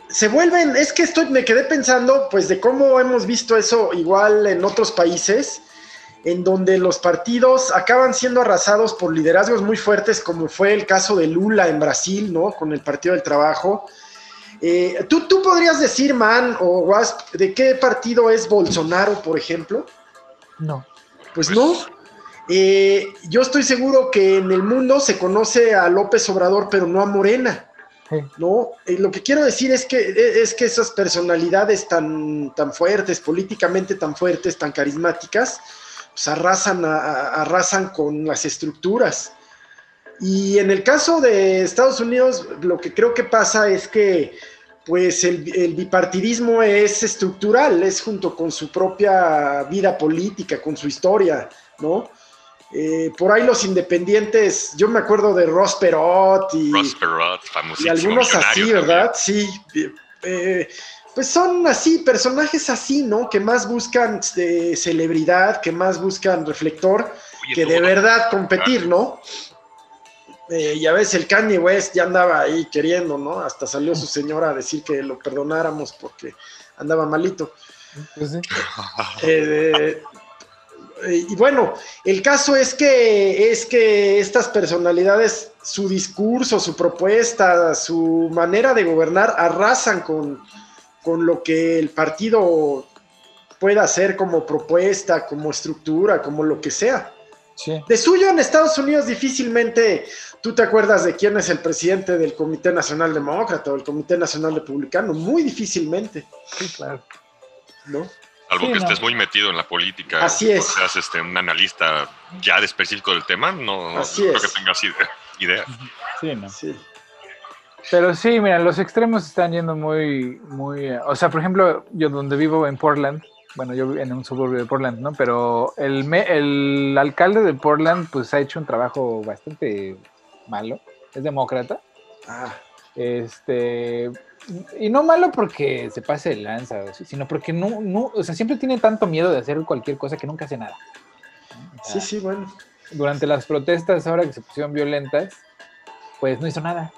se vuelven, es que estoy, me quedé pensando, pues, de cómo hemos visto eso igual en otros países, en donde los partidos acaban siendo arrasados por liderazgos muy fuertes, como fue el caso de Lula en Brasil, ¿no? Con el Partido del Trabajo. Eh, ¿tú, ¿Tú podrías decir, Man o Wasp, de qué partido es Bolsonaro, por ejemplo? No. Pues no. Eh, yo estoy seguro que en el mundo se conoce a López Obrador, pero no a Morena. No, Eh, lo que quiero decir es que, e, es que esas personalidades tan, tan fuertes, políticamente tan fuertes, tan carismáticas, pues arrasan, a- a- arrasan con las estructuras. Y en el caso de Estados Unidos, lo que creo que pasa es que pues el, el bipartidismo es estructural, es junto con su propia vida política, con su historia, ¿no? Eh, por ahí los independientes, yo me acuerdo de Ross Perot y, Ross Perot, y algunos así, ¿verdad? Sí. eh, pues son así, personajes así, ¿no? Que más buscan eh, celebridad, que más buscan reflector. Oye, que de verdad competir, ¿no? Eh, ya ves, el Kanye West ya andaba ahí queriendo, ¿no? Hasta salió su señora a decir que lo perdonáramos porque andaba malito. Pues sí. Eh, eh, y bueno, el caso es que, es que estas personalidades, su discurso, su propuesta, su manera de gobernar, arrasan con, con lo que el partido pueda hacer como propuesta, como estructura, como lo que sea. Sí. De suyo en Estados Unidos difícilmente tú te acuerdas de quién es el presidente del Comité Nacional Demócrata o el Comité Nacional Republicano, muy difícilmente, Sí, claro. ¿no? Salvo Sí, que no. estés muy metido en la política. Así es. O seas este, un analista ya de específico del tema, no, no creo es. que tengas ide- idea. Sí, no. Sí. Pero sí, mira, los extremos están yendo muy, muy, o sea, por ejemplo, yo donde vivo en Portland, bueno, yo vivo en un suburbio de Portland, ¿no? Pero el, me- el alcalde de Portland, pues ha hecho un trabajo bastante malo, es demócrata, Ah, este, y no malo porque se pase de lanza, o sí, sino porque no, no, o sea, siempre tiene tanto miedo de hacer cualquier cosa que nunca hace nada. ¿no? O sea, sí, sí, bueno. durante las protestas ahora que se pusieron violentas, pues no hizo nada.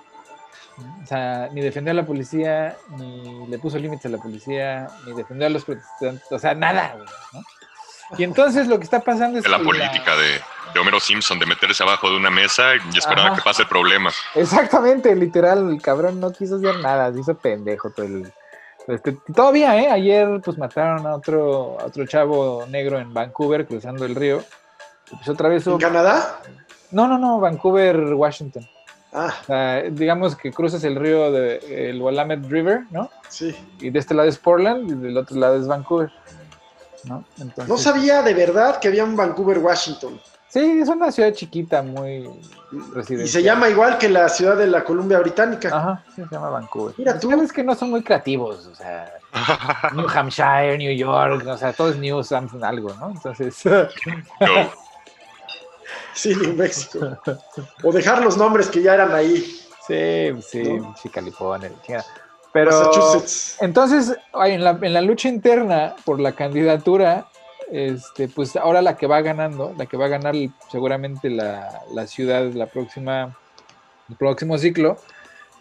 O sea, ni defendió a la policía, ni le puso límites a la policía, ni defendió a los protestantes, o sea, nada. güey, ¿no? Y entonces lo que está pasando es la que política de, de Homero Simpson, de meterse abajo de una mesa y esperar Ajá. a que pase el problema. Exactamente, literal, el cabrón no quiso hacer nada, se hizo pendejo todo el... este, todavía, ¿eh? Ayer pues mataron a otro, a otro chavo negro en Vancouver cruzando el río. Pues otra vez ¿En Canadá? No, no, no, Vancouver, Washington. Ah, O sea, digamos que cruzas el río de el Willamette River, ¿no? sí. Y de este lado es Portland y del otro lado es Vancouver, ¿no? Entonces, No sabía de verdad que había un Vancouver, Washington. Sí, es una ciudad chiquita, muy Y residencial. se llama igual que la ciudad de la Columbia Británica. Ajá, sí, se llama Vancouver. Mira tú. cabrones que no son muy creativos, o sea, New Hampshire, New York, o sea, todo es New something algo, ¿no? Entonces. Sí, New México. o dejar los nombres que ya eran ahí. sí, sí, ¿No? sí, California. Pero, Massachusetts. Entonces, en la, en la lucha interna por la candidatura, este, pues ahora la que va ganando, la que va a ganar seguramente la, la ciudad la próxima, el próximo ciclo,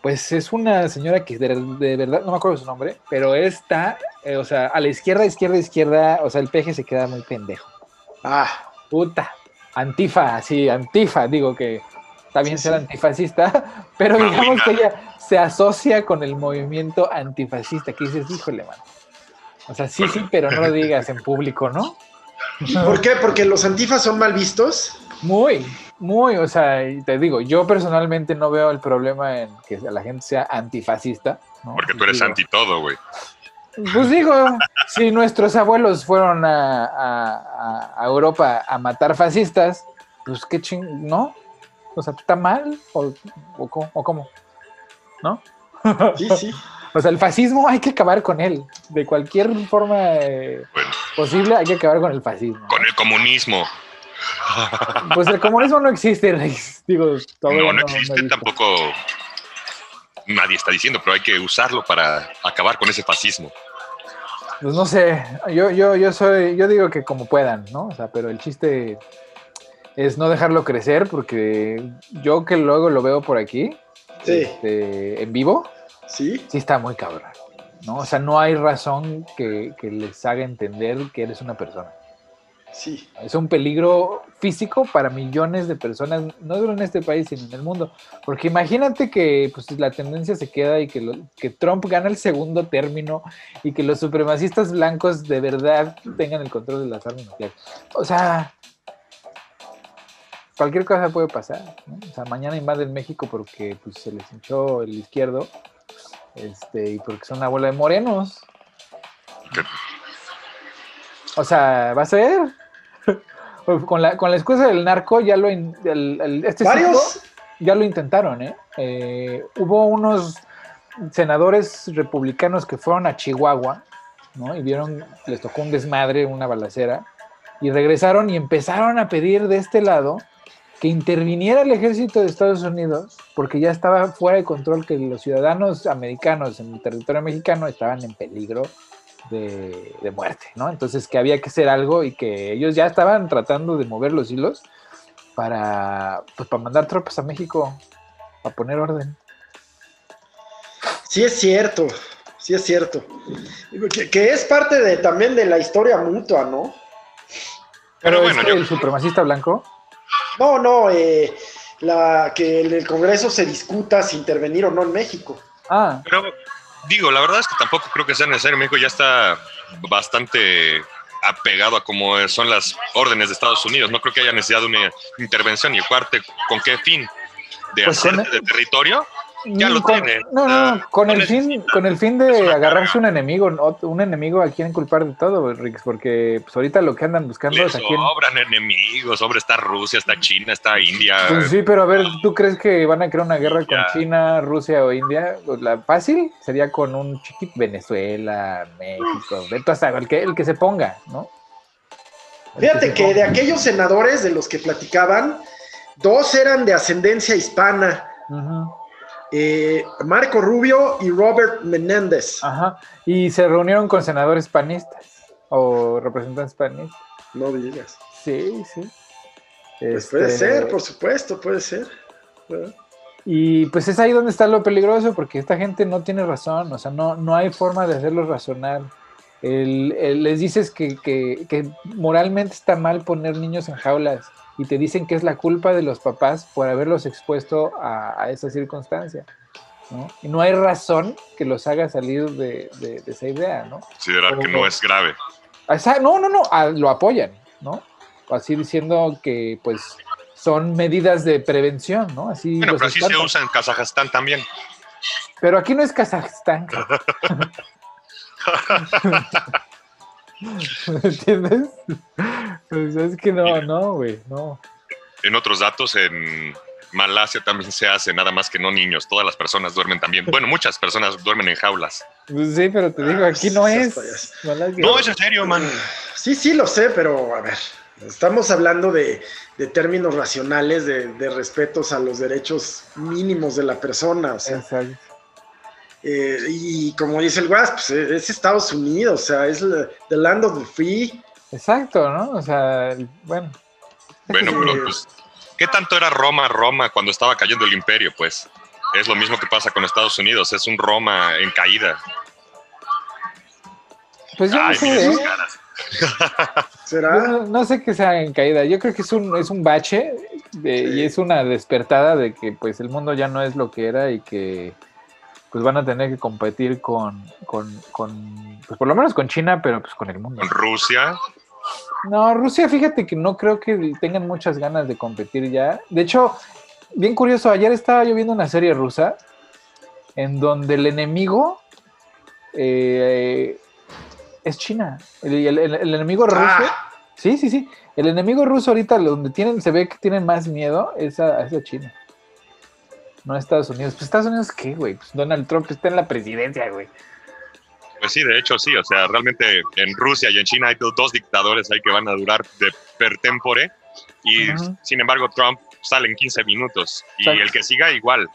pues es una señora que de, de verdad, no me acuerdo su nombre, pero está, eh, o sea, a la izquierda, izquierda, izquierda, o sea, el peje se queda muy pendejo. Ah, Puta, antifa, sí, antifa, digo que bien Sí, ser sí. antifascista, pero digamos que ella se asocia con el movimiento antifascista, que dices, híjole, man. O sea, sí, sí, pero no lo digas en público, ¿no? ¿por qué? Porque los antifas son mal vistos. Muy, muy, o sea, y te digo, yo personalmente no veo el problema en que la gente sea antifascista. ¿no? Porque tú eres Digo, anti todo, güey. Pues digo, si nuestros abuelos fueron a, a- a Europa a matar fascistas, pues qué ching, ¿no? O sea, ¿está mal? ¿O, o o cómo? ¿No? Sí, sí. O sea, el fascismo hay que acabar con él. De cualquier forma eh, Bueno, posible hay que acabar con el fascismo. con el comunismo. Pues el comunismo no existe. Digo, No, no he existe tampoco. Nadie está diciendo, pero hay que usarlo para acabar con ese fascismo. Pues no sé, yo, yo, yo soy, yo digo que como puedan, ¿no? O sea, pero el chiste es no dejarlo crecer porque yo que luego lo veo por aquí, Sí. este, en vivo, Sí. sí está muy cabrón, ¿no? O sea, no hay razón que, que les haga entender que eres una persona. Sí. Es un peligro físico para millones de personas, no solo en este país, sino en el mundo. Porque imagínate que pues, la tendencia se queda y que, lo- que Trump gana el segundo término y que los supremacistas blancos de verdad tengan el control de las armas nucleares. O sea, cualquier cosa puede pasar. ¿no? O sea, mañana invaden México porque pues, se les hinchó el izquierdo este, y porque son una bola de morenos. ¿Qué? O sea, va a ser. Con la, con la excusa del narco ya lo... in- el- el- este Varios. ya lo intentaron, ¿eh? Eh, Hubo unos senadores republicanos que fueron a Chihuahua, ¿no? Y vieron, les tocó un desmadre, una balacera, y regresaron y empezaron a pedir de este lado que interviniera el ejército de Estados Unidos, porque ya estaba fuera de control que los ciudadanos americanos en el territorio mexicano estaban en peligro de, de muerte, ¿no? Entonces que había que hacer algo y que ellos ya estaban tratando de mover los hilos para, pues, para mandar tropas a México, para poner orden. Sí es cierto. Sí es cierto. Que, que es parte de, también de la historia mutua, ¿no? Pero Pero bueno, es que yo- el supremacista blanco, No, no, eh, la, que en el Congreso se discuta si intervenir o no en México. ah, Pero digo, la verdad es que tampoco creo que sea necesario. México ya está bastante apegado a cómo son las órdenes de Estados Unidos. No creo que haya necesidad de una intervención. Y aparte, ¿con qué fin? ¿De Pues hacer con- de territorio? Ya lo con- tiene. No, no, Ah, no, con no el fin, con el fin de agarrarse un enemigo, un enemigo a quien culpar de todo, Rix, porque pues ahorita lo que andan buscando Le es a quién. sobran enemigos, hombre, está Rusia, está China, está India. Pues sí, pero a ver, ¿tú crees que van a crear una guerra con Ya. China, Rusia o India? Pues La fácil sería con un chiquito Venezuela, México, vete a saber, el que, el que se ponga, ¿no? El Fíjate que de aquellos senadores de los que platicaban, dos eran de ascendencia hispana. Ujú, eh, Marco Rubio y Robert Menéndez. Ajá. Y se reunieron con senadores panistas o representantes panistas. No digas. Sí, sí. Pues puede Este, ser, por supuesto, puede ser. Y pues es ahí donde está lo peligroso, porque esta gente no tiene razón, o sea, no, no hay forma de hacerlos razonar. El- el- les dices que, que- que moralmente está mal poner niños en jaulas y te dicen que es la culpa de los papás por haberlos expuesto a, a esa circunstancia. ¿no? Y no hay razón que los haga salir de, de- de esa idea, ¿no? Considerar que no es grave. O sea, no, no, no, a- lo apoyan, ¿no? Así diciendo que pues son medidas de prevención, ¿no? Así Bueno, pero así se usa en Kazajstán también. Pero aquí no es Kazajstán. ¿Entiendes? Pues es que no, no, güey, no. En otros datos, en Malasia también se hace, nada más que no niños. Todas las personas duermen también. Bueno, muchas personas duermen en jaulas. Pues sí, pero te digo, aquí no es. Malasia. No, es en serio, man. Sí, sí, lo sé, pero a ver, estamos hablando de, de términos racionales, de, de respetos a los derechos mínimos de la persona. O sea, Exacto. Eh, y como dice el Guas, pues eh, es Estados Unidos, o sea, es la- the land of the free. Exacto, ¿no? O sea, bueno. Bueno, pero pues, ¿qué tanto era Roma, Roma cuando estaba cayendo el imperio? Pues es lo mismo que pasa con Estados Unidos, es un Roma en caída. Pues yo no sé, ¿eh? no, no sé que sea en caída. Yo creo que es un, es un bache de- y es una despertada de que pues el mundo ya no es lo que era y que pues van a tener que competir con, con, con pues por lo menos con China, pero pues con el mundo. Con Rusia, No, Rusia, fíjate que no creo que tengan muchas ganas de competir ya. De hecho, bien curioso, ayer estaba yo viendo una serie rusa en donde el enemigo eh, es China. El, el- el- el enemigo ruso. Ah, Sí, sí, sí. El enemigo ruso ahorita donde tienen, se ve que tienen más miedo es a, es a China. No Estados Unidos. Pues Estados Unidos, ¿qué, güey? Pues Donald Trump está en la presidencia, güey. pues sí, de hecho sí, o sea, realmente en Rusia y en China hay do- dos dictadores ahí que van a durar de per tempore y sin embargo Trump sale en 15 minutos y el que siga igual.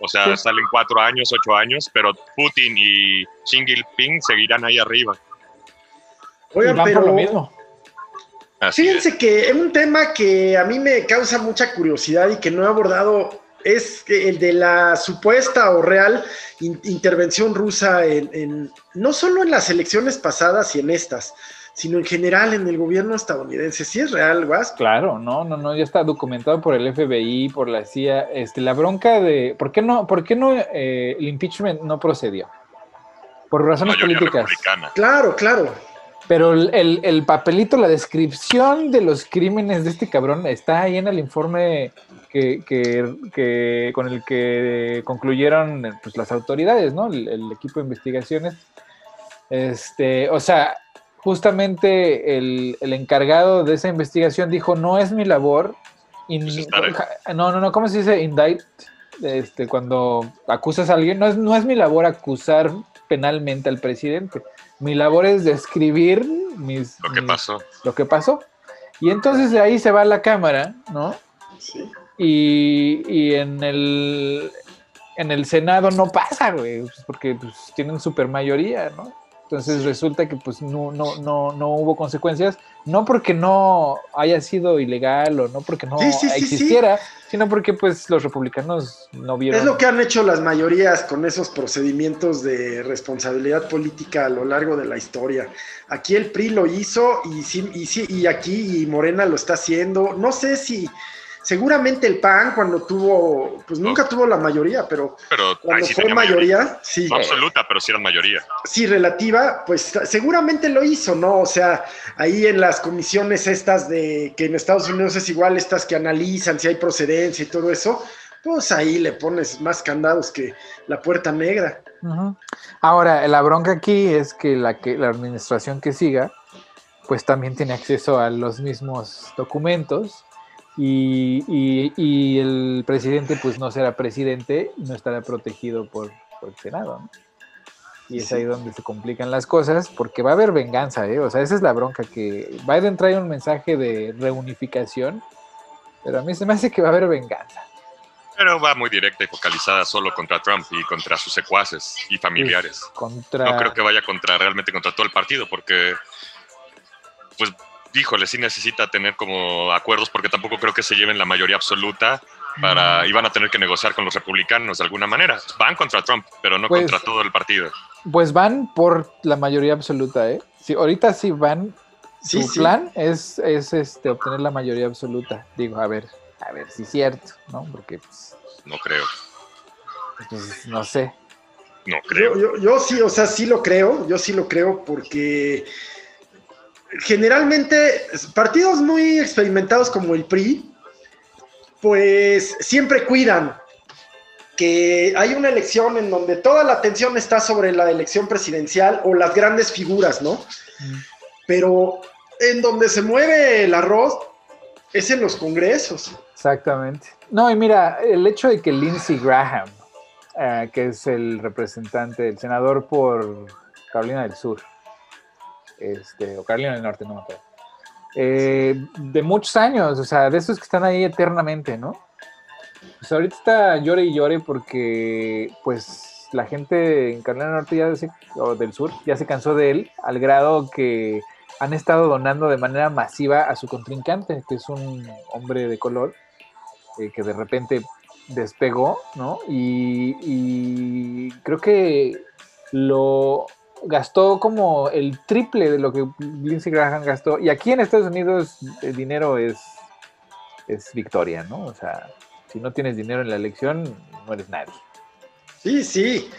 O sea, Sí. salen cuatro años, ocho años, pero Putin y Xi Jinping seguirán ahí arriba. Oigan, por pero lo mismo. Así es. fíjense que un tema que a mí me causa mucha curiosidad y que no he abordado es que el de la supuesta o real in- intervención rusa en, en- no solo en las elecciones pasadas y en estas, sino en general en el gobierno estadounidense. ¿Sí es real, Guas? Claro, no, no, no, ya está documentado por el FBI, por la CIA. Este, la bronca de. ¿Por qué no, por qué no eh, el impeachment no procedió? Por razones políticas. republicana. Claro, claro. Pero el, el- el papelito, la descripción de los crímenes de este cabrón está ahí en el informe que, que- que- con el que concluyeron pues, las autoridades, ¿no? El, el equipo de investigaciones. Este, o sea, justamente el, encargado de esa investigación dijo, no es mi labor. in- Pues estaré. no, no, no, ¿cómo se dice? Indict. Este, cuando acusas a alguien, no es, no es mi labor acusar penalmente al presidente. Mi labor es describir mis, Lo que mis- pasó. lo que pasó. Y entonces de ahí se va la cámara, ¿no? Sí. Y, y en el en el Senado no pasa, güey, pues, porque pues, tienen supermayoría, ¿no? Entonces resulta que pues no, no, no, no hubo consecuencias, no porque no haya sido ilegal o no porque no Sí, sí, sí, sí. existiera, sino porque pues los republicanos no vieron. Es lo que han hecho las mayorías con esos procedimientos de responsabilidad política a lo largo de la historia. Aquí el PRI lo hizo y sí, y sí, y aquí y Morena lo está haciendo. No sé si, seguramente el PAN cuando tuvo, pues nunca tuvo la mayoría, pero cuando sí fue mayoría, sí, No absoluta, pero sí eran mayoría. sí relativa, pues seguramente lo hizo, ¿no? O sea, ahí en las comisiones estas de que en Estados Unidos es igual, estas que analizan si hay procedencia y todo eso, pues ahí le pones más candados que la puerta negra. Ahora, la bronca aquí es que la, que la administración que siga, pues también tiene acceso a los mismos documentos y, y- y el presidente pues no será presidente y no estará protegido por, por el Senado. ¿no? Y es Sí. ahí donde se complican las cosas porque va a haber venganza, ¿eh? O sea, esa es la bronca que Biden trae un mensaje de reunificación, pero a mí se me hace que va a haber venganza. Pero va muy directa y focalizada solo contra Trump y contra sus secuaces y familiares. Contra... No creo que vaya contra realmente contra todo el partido, porque, pues, híjole, sí necesita tener como acuerdos, porque tampoco creo que se lleven la mayoría absoluta para, y van a tener que negociar con los republicanos de alguna manera. Van contra Trump, pero no Pues- contra todo el partido. Pues van por la mayoría absoluta, ¿eh? Sí, ahorita sí van. Sí, Su sí. plan es, es este, obtener la mayoría absoluta. Digo, a ver, a ver si es cierto, ¿no? Porque, pues, No creo, pues, no sé. no creo. Yo, yo, yo sí, o sea, sí lo creo, yo sí lo creo porque generalmente partidos muy experimentados como el PRI, pues siempre cuidan que hay una elección en donde toda la atención está sobre la elección presidencial o las grandes figuras, ¿no? Mm. Pero en donde se mueve el arroz es en los congresos. Exactamente. No, y mira, el hecho de que Lindsey Graham, eh, que es el representante, el senador por Carolina del Sur, este, o Carolina del Norte, no me acuerdo, eh, de muchos años, o sea, de esos que están ahí eternamente, ¿no? Pues ahorita está llore y llore porque, pues, la gente en Carolina del Norte ya se- o del Sur ya se cansó de él, al grado que han estado donando de manera masiva a su contrincante, que es un hombre de color, eh, que de repente despegó, ¿no? Y, creo que lo gastó como el triple de lo que Lindsey Graham gastó. Y aquí en Estados Unidos el dinero es, es victoria, ¿no? O sea, si no tienes dinero en la elección, no eres nadie. Sí, sí.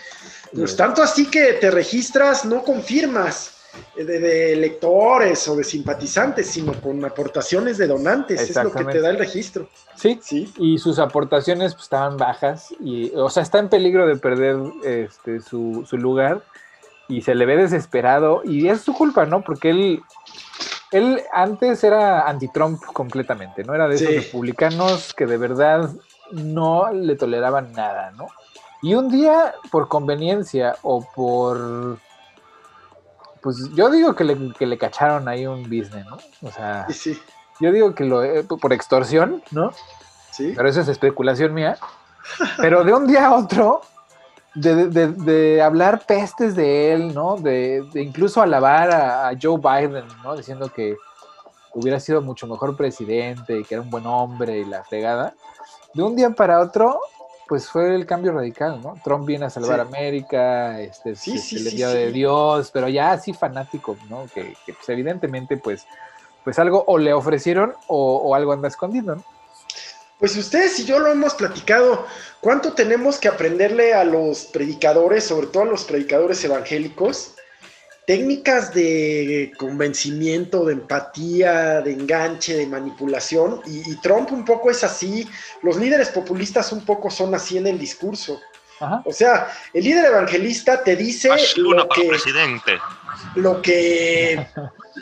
Pues tanto así que te registras, no confirmas de, lectores o de simpatizantes, sino con aportaciones de donantes. Es lo que te da el registro. Sí, sí. Y sus aportaciones pues, estaban bajas, y, o sea, está en peligro de perder este, su, lugar y se le ve desesperado. Y es su culpa, ¿no? Porque él él antes era anti-Trump completamente, ¿no? Era de esos republicanos que de verdad no le toleraban nada, ¿no? Y un día, por conveniencia o por pues yo digo que le, que le cacharon ahí un business, ¿no? O sea, sí, yo digo que lo eh, por extorsión, ¿no? Sí. Pero eso es especulación mía. Pero de un día a otro, de, de, hablar pestes de él, ¿no? De, incluso alabar a, Joe Biden, ¿no? Diciendo que hubiera sido mucho mejor presidente y que era un buen hombre y la fregada. De un día para otro, pues fue el cambio radical, ¿no? Trump viene a salvar América, este, sí, el envío de Dios, pero ya así fanático, ¿no? Que, pues, evidentemente, pues, pues algo o le ofrecieron o, algo anda escondido, ¿no? Pues ustedes y yo lo hemos platicado, ¿cuánto tenemos que aprenderle a los predicadores, sobre todo a los predicadores evangélicos, técnicas de convencimiento, de empatía, de enganche, de manipulación, y, Trump un poco es así, los líderes populistas un poco son así en el discurso. O sea, el líder evangelista te dice lo que, presidente. lo que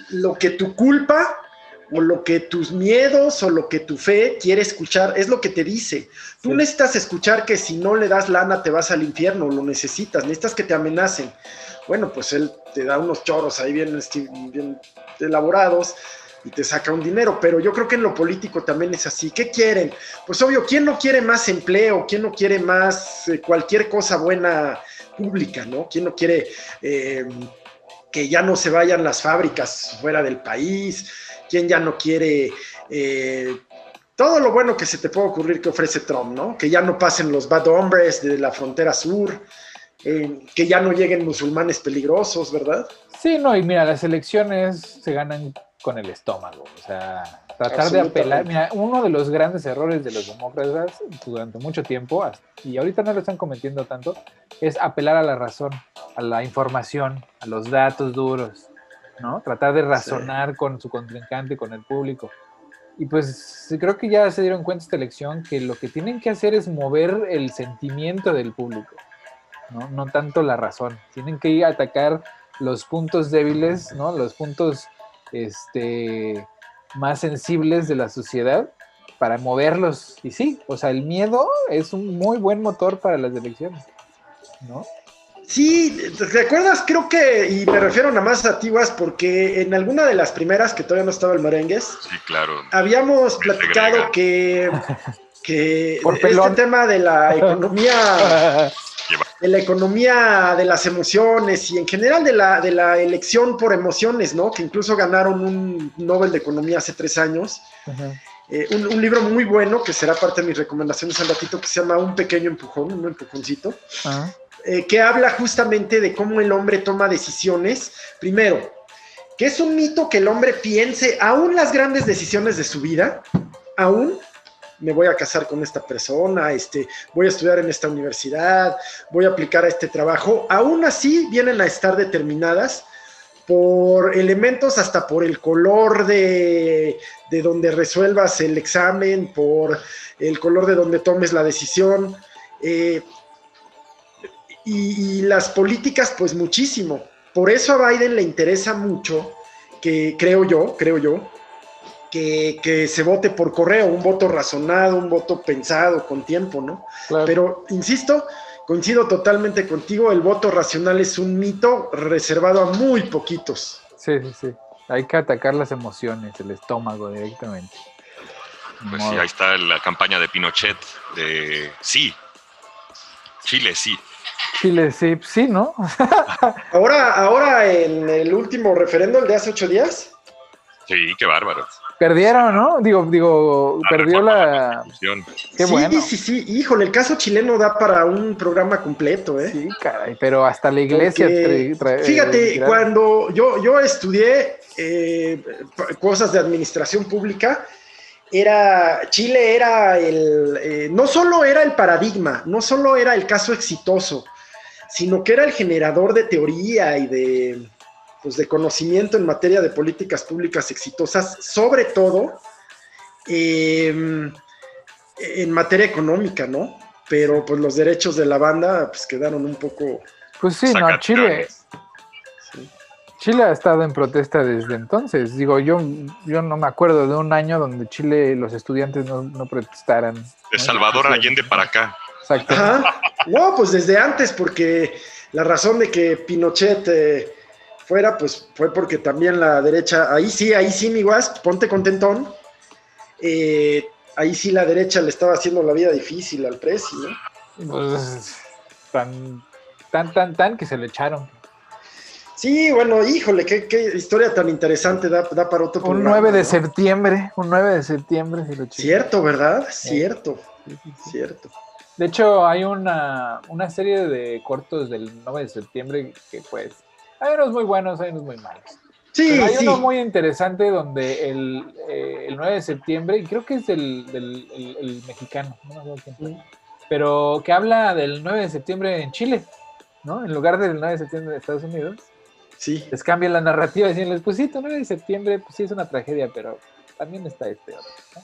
lo que tu culpa o lo que tus miedos o lo que tu fe quiere escuchar es lo que te dice. Tú necesitas escuchar que si no le das lana te vas al infierno, lo necesitas, necesitas que te amenacen bueno, pues él te da unos choros ahí bien, bien elaborados y te saca un dinero, pero yo creo que en lo político también es así. ¿Qué quieren? Pues obvio, ¿quién no quiere más empleo? ¿Quién no quiere más eh, cualquier cosa buena pública, ¿no? ¿Quién no quiere eh, que ya no se vayan las fábricas fuera del país? ¿Quién ya no quiere... Eh, todo lo bueno que se te puede ocurrir que ofrece Trump, ¿no? Que ya no pasen los bad hombres de la frontera sur, eh, que ya no lleguen musulmanes peligrosos, ¿verdad? Sí, no, y mira, las elecciones se ganan con el estómago, o sea, tratar de apelar, mira, uno de los grandes errores de los demócratas durante mucho tiempo, y ahorita no lo están cometiendo tanto, es apelar a la razón, a la información, a los datos duros, ¿no? Tratar de razonar con su contrincante, con el público. Y pues creo que ya se dieron cuenta esta elección que lo que tienen que hacer es mover el sentimiento del público. ¿no? tanto la razón. Tienen que ir a atacar los puntos débiles, ¿no? Los puntos este, más sensibles de la sociedad para moverlos. Y sí, o sea, el miedo es un muy buen motor para las elecciones, ¿no? Sí, ¿recuerdas? Creo que, y me refiero nada más a porque en alguna de las primeras, que todavía no estaba el merengues, sí, claro. habíamos platicado que, que este tema de la economía de la economía de las emociones y en general de la, de la elección por emociones, ¿no? Que incluso ganaron un Nobel de Economía hace tres años. Eh, un, libro muy bueno que será parte de mis recomendaciones al ratito que se llama Un pequeño empujón, un empujoncito, eh, que habla justamente de cómo el hombre toma decisiones. Primero, que es un mito que el hombre piense, aún las grandes decisiones de su vida, aún me voy a casar con esta persona, este, voy a estudiar en esta universidad, voy a aplicar a este trabajo, aún así vienen a estar determinadas por elementos hasta por el color de, de donde resuelvas el examen, por el color de donde tomes la decisión. Eh, y, y, las políticas, pues muchísimo. Por eso a Biden le interesa mucho, que creo yo, creo yo, que, se vote por correo, un voto razonado, un voto pensado con tiempo, ¿no? Pero, insisto, coincido totalmente contigo, el voto racional es un mito reservado a muy poquitos. Sí, sí, sí. Hay que atacar las emociones, el estómago directamente. Pues sí, ahí está la campaña de Pinochet de sí. Chile sí. Chile sí, sí, ¿no? ahora, ahora en el último referéndum de hace ocho días, Sí, qué bárbaro. Perdieron, ¿no? Digo, digo, perdió la. Qué sí, bueno. sí, sí. Híjole, el caso chileno da para un programa completo, ¿eh? Sí, caray, pero hasta la iglesia. fíjate, cuando yo, yo estudié eh, cosas de administración pública, era Chile era el eh, no solo era el paradigma, no solo era el caso exitoso, sino que era el generador de teoría y de pues, de conocimiento en materia de políticas públicas exitosas, sobre todo em, en materia económica, ¿no? Pero pues los derechos de la banda pues quedaron un poco... Pues sí, no, Chile... Chile ha estado en protesta desde entonces. Digo, yo, yo no me acuerdo de un año donde Chile los estudiantes no, protestaran. De Salvador Allende para acá. Exacto. No, pues desde antes, porque la razón de que Pinochet eh, fuera, pues fue porque también la derecha, ahí sí, ahí sí, mi guas, ponte contentón. Eh, ahí sí la derecha le estaba haciendo la vida difícil al precio, Pues, tan, tan, tan, tan que se le echaron. Sí, bueno, híjole, qué, historia tan interesante da, para otro Un 9 de septiembre, un 9 de septiembre. Cierto, ¿verdad? Cierto, cierto. De hecho, hay una, una serie de cortos del 9 de septiembre que pues hay unos muy buenos, hay unos muy malos. Sí, hay uno muy interesante donde el, eh, el, 9 de septiembre, y creo que es el, el, mexicano, no me acuerdo pero que habla del 9 de septiembre en Chile, ¿no? En lugar del 9 de septiembre de Estados Unidos. Sí. Les cambia la narrativa diciéndoles, pues sí, el 9 de septiembre, pues sí es una tragedia, pero también está este otro, ¿no?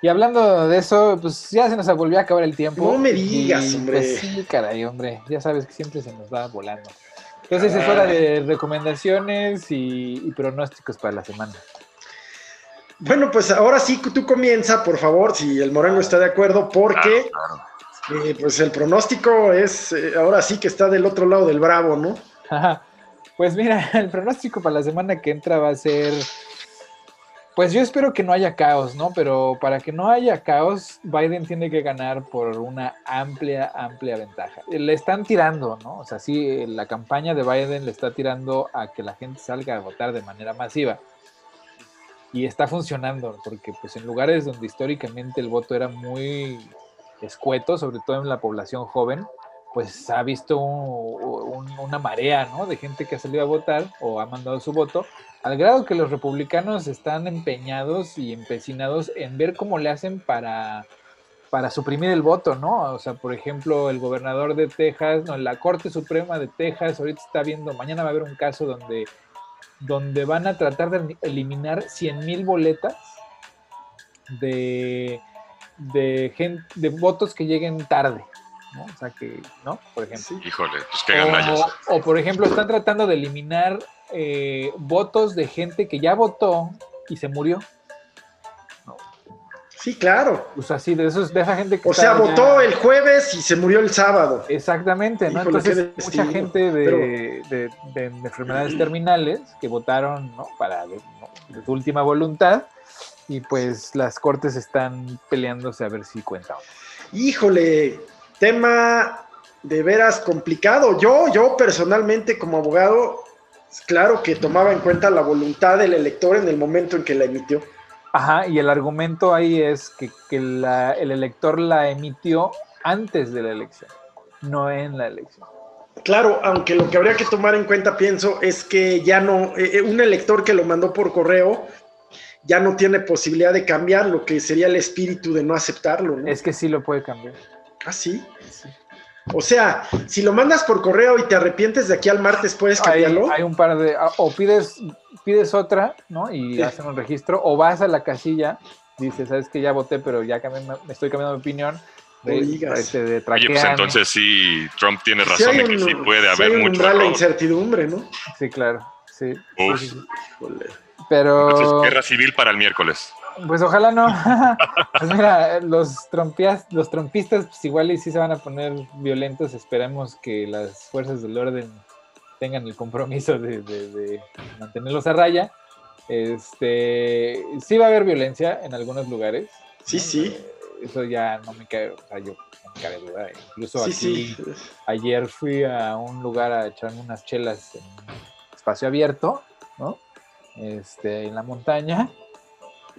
Y hablando de eso, pues ya se nos volvió a acabar el tiempo. No me digas, hombre. Pues sí, caray, hombre. Ya sabes que siempre se nos va volando. Entonces es hora de recomendaciones y, pronósticos para la semana. Bueno, pues ahora sí tú comienza, por favor, si el Moreno está de acuerdo, porque eh, pues el pronóstico es eh, ahora sí que está del otro lado del bravo, ¿no? Pues mira, el pronóstico para la semana que entra va a ser pues yo espero que no haya caos, ¿no? Pero para que no haya caos, Biden tiene que ganar por una amplia, amplia ventaja. Le están tirando, ¿no? O sea, sí, la campaña de Biden le está tirando a que la gente salga a votar de manera masiva. Y está funcionando, porque pues en lugares donde históricamente el voto era muy escueto, sobre todo en la población joven, pues ha visto una marea. De gente que ha salido a votar o ha mandado su voto al grado que los republicanos están empeñados y empecinados en ver cómo le hacen para, suprimir el voto, ¿no? O sea, por ejemplo, el gobernador de Texas, no, la Corte Suprema de Texas ahorita está viendo, mañana va a haber un caso donde, van a tratar de eliminar 100 mil boletas de, de, gente, de votos que lleguen tarde. ¿No? O sea que, ¿no? Por ejemplo. Híjole, pues qué o, o, por ejemplo, están tratando de eliminar eh, votos de gente que ya votó y se murió. Sí, claro. Pues así, de, esos, de esa gente que. O sea, votó el jueves y se murió el sábado. Exactamente, ¿no? Entonces, mucha gente de, enfermedades terminales que votaron, ¿no? Para de su última voluntad y pues las cortes están peleándose a ver si cuenta. Híjole, tema de veras complicado. Yo, yo personalmente como abogado, claro que tomaba en cuenta la voluntad del elector en el momento en que la emitió. Ajá, y el argumento ahí es que, el elector la emitió antes de la elección, no en la elección. Claro, aunque lo que habría que tomar en cuenta, pienso, es que ya no, eh, eh, un elector que lo mandó por correo ya no tiene posibilidad de cambiar lo que sería el espíritu de no aceptarlo. ¿no? Es que sí lo puede cambiar. ¿Ah, sí? O sea, si lo mandas por correo y te arrepientes de aquí al martes, ¿puedes cambiarlo? Hay, un par de... Ah, o pides, pides otra, ¿no? Y hacen un registro. O vas a la casilla, dices, sabes que ya voté, pero ya me estoy cambiando mi opinión. De, este, de Oye, pues entonces sí, Trump tiene razón en que sí puede haber hay mucho la incertidumbre, ¿no? Sí, claro, sí. Pero... guerra civil para el miércoles. Pues ojalá no. pues mira, los, los trompistas pues igual y sí se van a poner violentos. Esperemos que las fuerzas del orden tengan el compromiso de, mantenerlos a raya. Este, sí va a haber violencia en algunos lugares. Sí, sí. Eso ya no me cae, o sea, yo no me cabe duda. Incluso aquí, ayer fui a un lugar a echarme unas chelas en espacio abierto, ¿no? este, en la montaña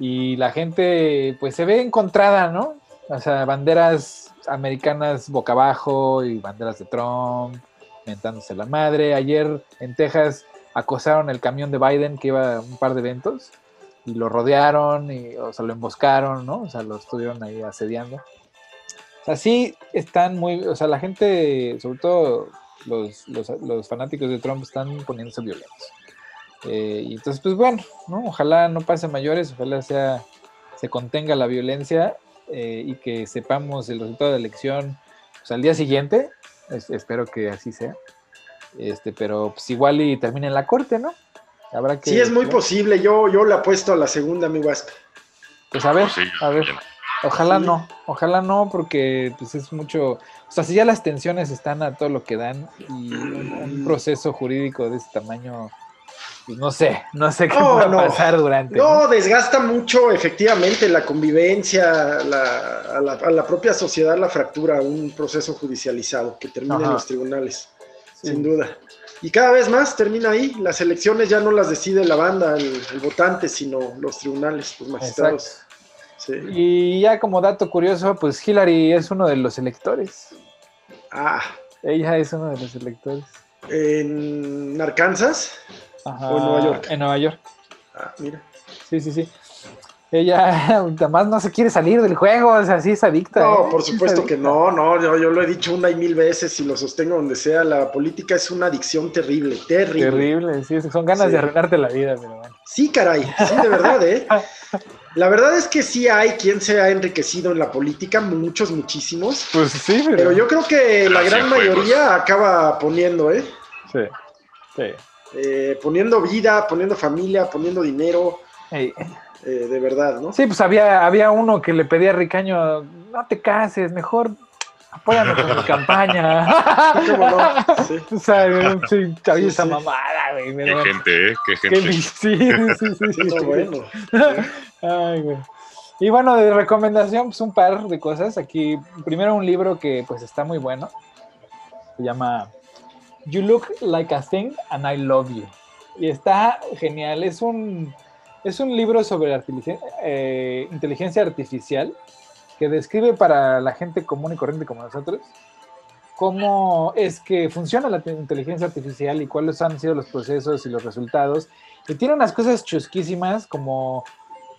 y la gente pues se ve encontrada, ¿no? O sea, banderas americanas boca abajo y banderas de Trump, mentándose la madre. Ayer en Texas acosaron el camión de Biden que iba a un par de eventos y lo rodearon y, o sea, lo emboscaron, ¿no? O sea, lo estuvieron ahí asediando. O sea, sí están muy, o sea, la gente, sobre todo los, los, los fanáticos de Trump están poniéndose violentos. Eh, y entonces, pues bueno, ¿no? Ojalá no pase mayores, ojalá sea, se contenga la violencia eh, y que sepamos el resultado de la elección pues, al día siguiente. espero que así sea. Este, pero pues igual y termine en la corte, ¿no? Habrá que, sí, es muy posible. Yo, yo le apuesto a la segunda, mi Wasp. Pues a ver, a ver. Ojalá no, ojalá no, porque pues es mucho. O sea, si ya las tensiones están a todo lo que dan y un proceso jurídico de este tamaño pues, no sé, no sé qué va a pasar durante. No, desgasta mucho efectivamente la convivencia, la, a, la, propia sociedad la fractura, un proceso judicializado que termina en los tribunales, sin duda. Y cada vez más termina ahí, las elecciones ya no las decide la banda, el, votante, sino los tribunales, los magistrados. Y ya como dato curioso, pues Hillary es uno de los electores. Ah. Ella es uno de los electores. ¿En Arkansas? ¿O en Nueva York? En Nueva York. Ah, mira. Sí, sí, sí. Ella además no se quiere salir del juego, o sea, sí es adicta. No, ¿eh? por supuesto que no, no, yo, yo, lo he dicho una y mil veces y lo sostengo donde sea, la política es una adicción terrible, terrible. Terrible, sí, son ganas de arruinarte la vida, pero bueno. Sí, caray, sí, de verdad, ¿eh? La verdad es que sí hay quien se ha enriquecido en la política, muchos, muchísimos. Pues sí, pero, pero yo creo que la gran mayoría acaba poniendo, ¿eh? Sí, sí. Eh, poniendo vida, poniendo familia, poniendo dinero. Eh, de verdad, ¿no? Sí, pues había, había uno que le pedía a Ricaño, no te cases, mejor apóyame con mi campaña. ¿Cómo no? Sí. O sea, sí, sí, esa mamada, güey. Qué gente, ¿eh? Qué gente. sí, sí, sí. sí, bueno. Ay, güey. Y bueno, de recomendación, pues un par de cosas. Aquí, primero un libro que pues está muy bueno. Se llama You Look Like a Thing and I Love You. Y está genial. Es un, es un libro sobre eh, inteligencia artificial que describe para la gente común y corriente como nosotros cómo es que funciona la inteligencia artificial y cuáles han sido los procesos y los resultados. Y tiene unas cosas chusquísimas como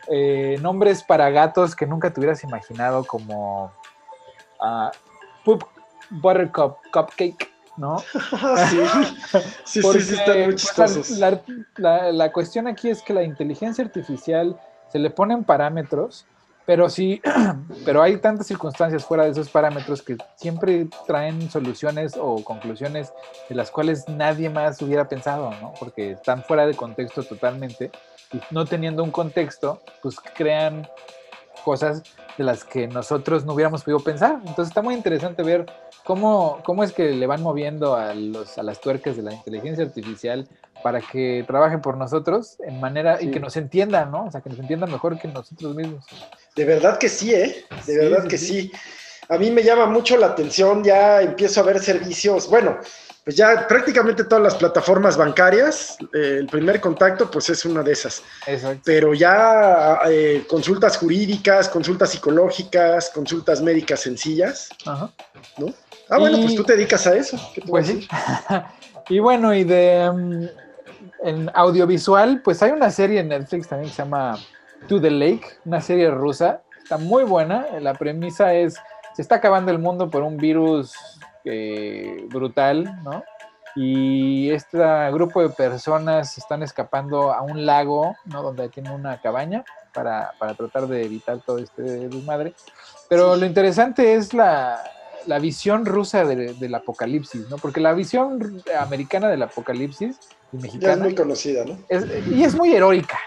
eh, nombres para gatos que nunca te hubieras imaginado como uh, Poop Buttercup Cupcake ¿no? sí, sí, sí, están muy pues, chistosos. La, cuestión aquí es que la inteligencia artificial se le ponen parámetros, pero sí, pero hay tantas circunstancias fuera de esos parámetros que siempre traen soluciones o conclusiones de las cuales nadie más hubiera pensado, ¿no? Porque están fuera de contexto totalmente y no teniendo un contexto, pues crean cosas de las que nosotros no hubiéramos podido pensar. Entonces está muy interesante ver cómo, cómo es que le van moviendo a, los, a las tuercas de la inteligencia artificial para que trabajen por nosotros en manera y que nos entiendan, ¿no? O sea, que nos entiendan mejor que nosotros mismos. De verdad que sí, ¿eh? De verdad que sí. A mí me llama mucho la atención, ya empiezo a ver servicios, bueno, pues ya prácticamente todas las plataformas bancarias, eh, el primer contacto pues es una de esas. Exacto. Pero ya eh, consultas jurídicas, consultas psicológicas, consultas médicas sencillas, Ajá. ¿no? Ah, bueno, pues tú te dedicas a eso. pues sí. y bueno, y de mm, en audiovisual, pues hay una serie en Netflix también que se llama To the Lake, una serie rusa. Está muy buena. La premisa es, se está acabando el mundo por un virus eh, brutal, ¿no? Y este grupo de personas están escapando a un lago, ¿no? Donde tienen una cabaña para, para tratar de evitar todo este desmadre. Pero lo interesante es la, la visión rusa del apocalipsis, ¿no? Porque la visión americana del apocalipsis y mexicana. es muy conocida, ¿no? y es muy heroica,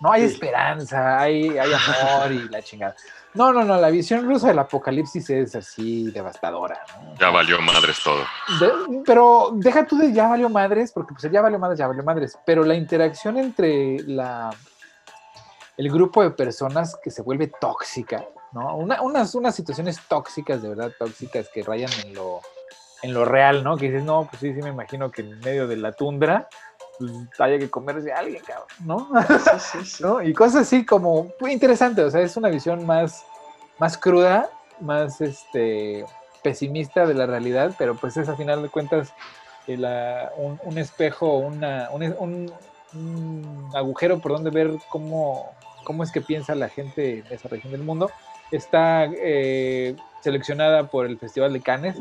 ¿no? Hay esperanza, hay, hay amor y la chingada. No, no, no, la visión rusa del apocalipsis es así devastadora, ¿no? Ya valió madres todo. pero deja tú de ya valió madres, porque pues ya valió madres, ya valió madres, pero la interacción entre la el grupo de personas que se vuelve tóxica, ¿no? unas, unas situaciones tóxicas, de verdad tóxicas, que rayan en lo, en lo real, ¿no? Que dices, no, pues sí, sí me imagino que en medio de la tundra, pues, haya que comerse a alguien, cabrón, ¿no? ¿no? Y cosas así como muy interesantes, o sea, es una visión más, más cruda, más este, pesimista de la realidad, pero pues es a final de cuentas eh, un, un, espejo, una, un, un, agujero por donde ver cómo, cómo es que piensa la gente de esa región del mundo. Está eh, seleccionada por el Festival de Cannes.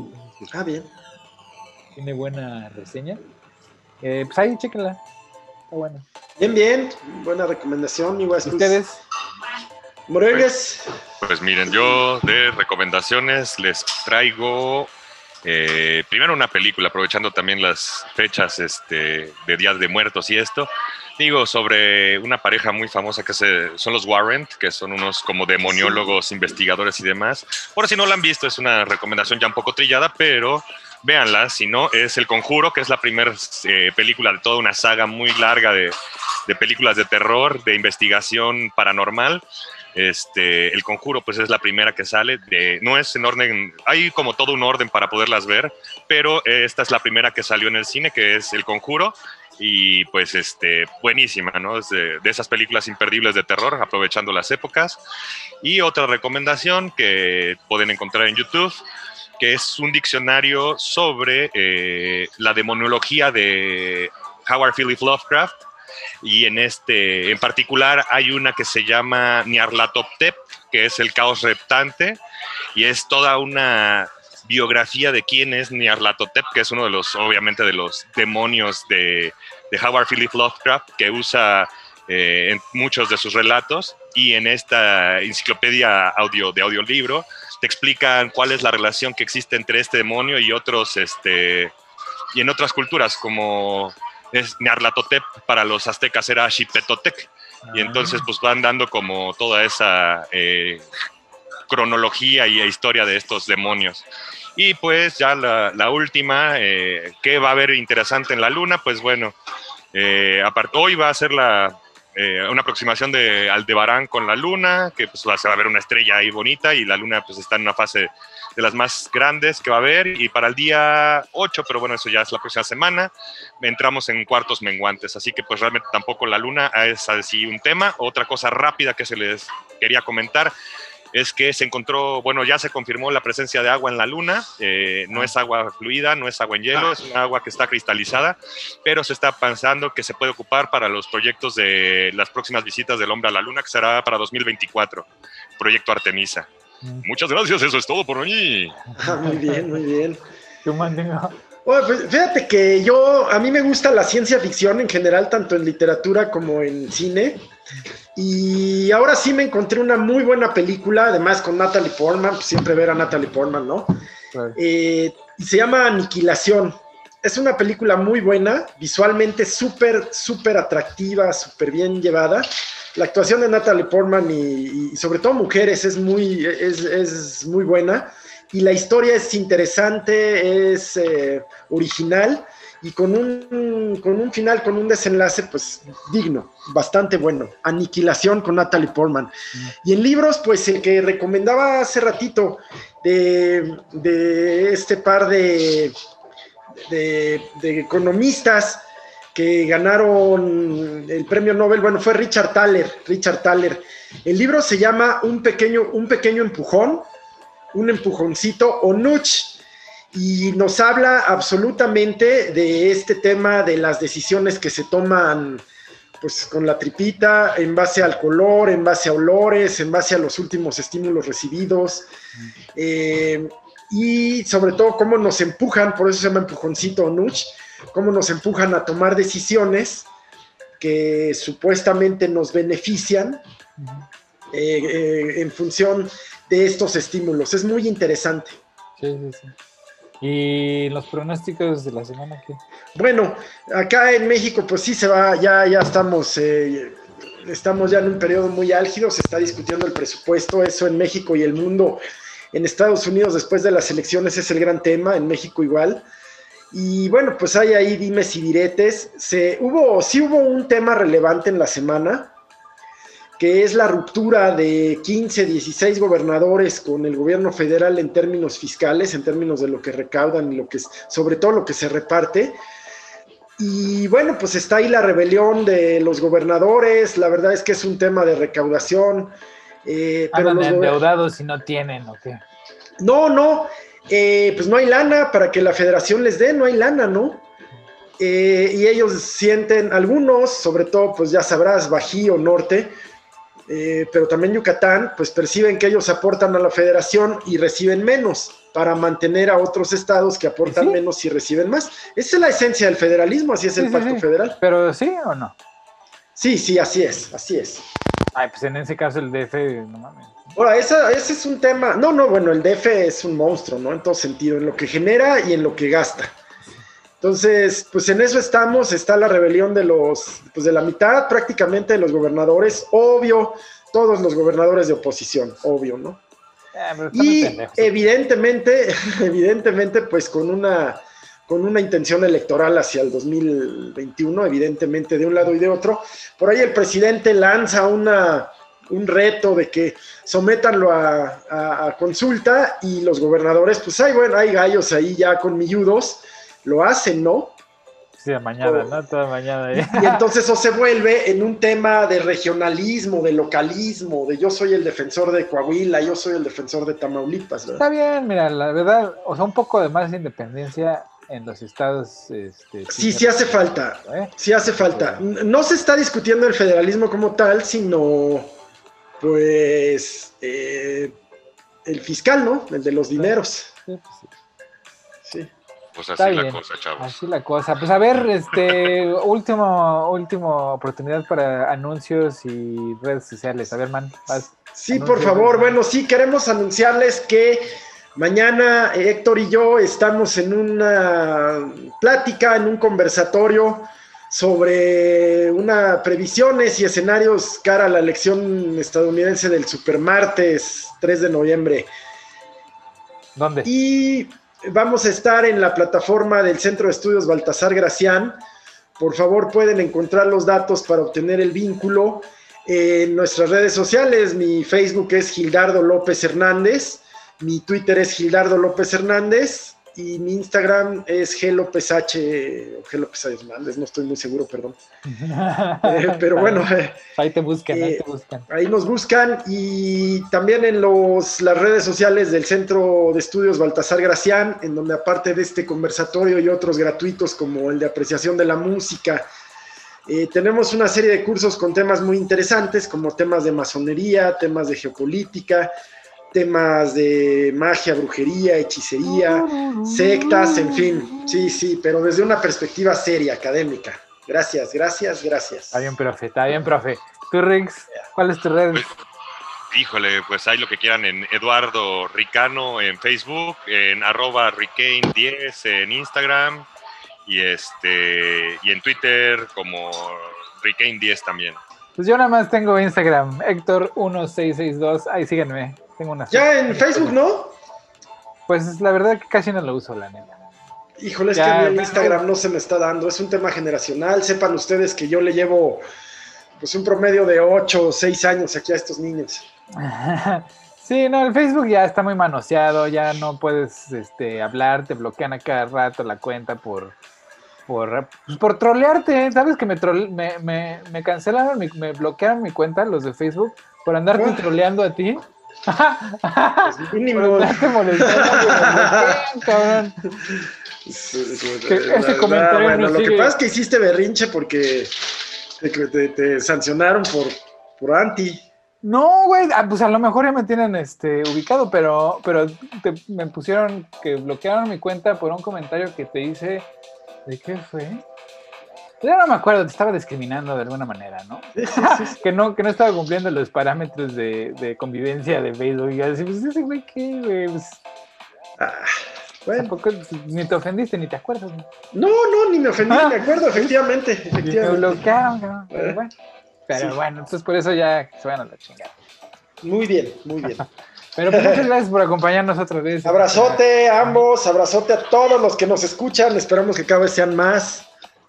Ah, bien. Tiene buena reseña. Eh, pues ahí, chéquenla. Está buena. Bien, bien. Buena recomendación, mi ¿Ustedes? Moreles. Pues, pues, miren, yo de recomendaciones les traigo eh, primero una película, aprovechando también las fechas este, de Días de Muertos y esto. Digo, sobre una pareja muy famosa que son los Warrant, que son unos como demoniólogos, investigadores y demás. Por si no la han visto, es una recomendación ya un poco trillada, pero véanla, si no, es El Conjuro, que es la primera eh, película de toda una saga muy larga de, películas de terror, de investigación paranormal. Este, el conjuro, pues es la primera que sale. De, no es en orden, hay como todo un orden para poderlas ver, pero esta es la primera que salió en el cine, que es El Conjuro. Y pues, este, buenísima, ¿no? Es de, de esas películas imperdibles de terror, aprovechando las épocas. Y otra recomendación que pueden encontrar en YouTube que es un diccionario sobre eh, la demonología de Howard Philip Lovecraft. Y en este, en particular, hay una que se llama Nyarlathotep, que es el caos reptante, y es toda una biografía de quién es Nyarlathotep, que es uno de los, obviamente, de los demonios de, de Howard Philip Lovecraft, que usa eh, en muchos de sus relatos. Y en esta enciclopedia audio, de audiolibro te explican cuál es la relación que existe entre este demonio y otros, este, y en otras culturas, como es Nyarlathotep para los aztecas era Xipetotec. Y ah. entonces pues van dando como toda esa eh, cronología y historia de estos demonios. Y pues ya la, última, eh, ¿qué va a haber interesante en la luna? Pues bueno, eh, hoy va a ser la, eh, una aproximación de Aldebarán con la luna, que pues va, a ver una estrella ahí bonita y la luna pues está en una fase de las más grandes que va a haber y para el día 8, pero bueno, eso ya es la próxima semana, entramos en cuartos menguantes, así que pues realmente tampoco la luna es así un tema. Otra cosa rápida que se les quería comentar es que se encontró, bueno, ya se confirmó la presencia de agua en la Luna, eh, no es agua fluida, no es agua en hielo, es una agua que está cristalizada, pero se está pensando que se puede ocupar para los proyectos de las próximas visitas del hombre a la Luna, que será para 2024, proyecto Artemisa. Muchas gracias, eso es todo por hoy. Muy bien, muy bien. pues fíjate que yo, a mí me gusta la ciencia ficción en general, tanto en literatura como en cine. Y ahora sí me encontré una muy buena película, además con Natalie Portman, pues siempre ver a Natalie Portman, ¿no? Eh, se llama Aniquilación. Es una película muy buena, visualmente súper, súper atractiva, súper bien llevada. La actuación de Natalie Portman y, sobre todo mujeres es muy, es, muy buena. Y la historia es interesante, es eh, original y con un, con un final, con un desenlace, pues digno, bastante bueno. Aniquilación con Natalie Portman. Y en libros, pues el que recomendaba hace ratito de, este par de, de, economistas que ganaron el premio Nobel, bueno, fue Richard Thaler, Richard Thaler. El libro se llama Un pequeño, un pequeño empujón, un empujoncito o nudge y nos habla absolutamente de este tema de las decisiones que se toman pues con la tripita en base al color, en base a olores, en base a los últimos estímulos recibidos eh, y sobre todo cómo nos empujan, por eso se llama empujoncito o cómo nos empujan a tomar decisiones que supuestamente nos benefician eh, eh, en función de estos estímulos. Es muy interesante. Sí, sí, sí. ¿Y los pronósticos de la semana qué? Bueno, acá en México pues sí se va, ya, ya estamos, eh, estamos ya en un periodo muy álgido, se está discutiendo el presupuesto, eso en México y el mundo. En Estados Unidos después de las elecciones es el gran tema, en México igual. Y bueno, pues hay ahí dimes y diretes. Se, hubo, sí hubo un tema relevante en la semana, que es la ruptura de 15, 16 gobernadores con el gobierno federal en términos fiscales, en términos de lo que recaudan y lo que, sobre todo lo que se reparte. Y bueno, pues está ahí la rebelión de los gobernadores. La verdad es que es un tema de recaudación. Eh, pero los endeudados si no tienen, ¿o qué? No, no. Eh, pues no hay lana para que la federación les dé, no hay lana, ¿no? Eh, y ellos sienten, algunos, sobre todo, pues ya sabrás, Bajío, Norte, eh, pero también Yucatán, pues perciben que ellos aportan a la federación y reciben menos para mantener a otros estados que aportan menos y reciben más. Esa es la esencia del federalismo, así es el pacto federal. Pero sí o no? Sí, sí, así es, así es. Ay, pues en ese caso el DF, no mames. Ahora, ese es un tema, no, no, bueno, el DF es un monstruo, ¿no? En todo sentido, en lo que genera y en lo que gasta. Entonces, pues en eso estamos, está la rebelión de los, pues de la mitad prácticamente de los gobernadores, obvio, todos los gobernadores de oposición, obvio, ¿no? Ah, y evidentemente, evidentemente, pues con una, con una intención electoral hacia el 2021, evidentemente de un lado y de otro. Por ahí el presidente lanza una, un reto de que sométanlo a, a, consulta y los gobernadores, pues hay, bueno, hay gallos ahí ya con milludos lo hacen, ¿no? Sí, mañana, ¿no? Toda mañana. Y entonces eso se vuelve en un tema de regionalismo, de localismo, de yo soy el defensor de Coahuila, yo soy el defensor de Tamaulipas. ¿verdad? Está bien, mira, la verdad, o sea, un poco de más independencia en los estados. Este, sí, sí hace falta. ¿eh? Sí hace falta. No se está discutiendo el federalismo como tal, sino, pues, eh, el fiscal, ¿no? El de los dineros. Sí, pues sí. Pues así la cosa, chavos. Así la cosa. Pues a ver, este, último, última oportunidad para anuncios y redes sociales. A ver, man, Sí, por favor. Bueno, sí, queremos anunciarles que mañana Héctor y yo estamos en una plática, en un conversatorio sobre una previsiones y escenarios cara a la elección estadounidense del supermartes 3 de noviembre. ¿Dónde? Y vamos a estar en la plataforma del Centro de Estudios Baltasar Gracián. Por favor, pueden encontrar los datos para obtener el vínculo en nuestras redes sociales. Mi Facebook es Gildardo López Hernández, mi Twitter es Gildardo López Hernández y mi Instagram es glopsh o glopsh Hernández, no estoy muy seguro, perdón. Eh, pero bueno. Ahí te buscan, ahí te buscan. Eh, ahí nos buscan y también en los, las redes sociales del Centro de Estudios Baltasar Gracián, en donde aparte de este conversatorio y otros gratuitos como el de apreciación de la música, eh, tenemos una serie de cursos con temas muy interesantes, como temas de masonería, temas de geopolítica, temas de magia, brujería, hechicería, sectas, en fin. Sí, sí, pero desde una perspectiva seria, académica. Gracias, gracias, gracias. Está bien, profe, está bien, profe. ¿Tú, Rix? ¿Cuál es tu red? Pues, híjole, pues hay lo que quieran en Eduardo Ricano en Facebook, en arroba Ricane10 en Instagram y este y en Twitter como Ricane10 también. Pues yo nada más tengo Instagram, Héctor1662, ahí síganme. Ya en Facebook, ¿no? Pues la verdad que casi no lo uso, la neta. Híjole, es que el Instagram no se me está dando. Es un tema generacional. Sepan ustedes que yo le llevo pues un promedio de 8 o 6 años aquí a estos niños. Sí, no, el Facebook ya está muy manoseado, ya no puedes este, hablar, te bloquean a cada rato la cuenta por, por, pues, por trolearte. ¿Sabes que me, me, me, cancelaron, me, bloquearon mi cuenta, los de Facebook, por andarte ah. troleando a ti? Es mínimo. cabrón. ese comentario bueno, lo que pasa es que hiciste berrinche porque te, te, sancionaron por, por anti. No, güey, ah, pues a lo mejor ya me tienen este, ubicado, pero, pero me pusieron que bloquearon mi cuenta por un comentario que te hice. ¿De qué fue? Ya no me acuerdo, te estaba discriminando de alguna manera, ¿no? que ¿no? que no estaba cumpliendo los parámetros de, convivencia de Facebook. Y así, pues ese güey, ¿qué, güey? Pues, ah, bueno. Tampoco, ni te ofendiste, ni te acuerdas. No, no, ni me ofendí, me acuerdo, efectivamente. efectivamente. Me bloquearon, ¿no? Pero eh, bueno. Pero bueno, entonces por eso ya se van a la chingada. Muy bien, muy bien. Pero pues, muchas gracias por acompañarnos otra vez. Abrazote a ambos, abrazote a todos los que nos escuchan. Esperamos que cada vez sean más.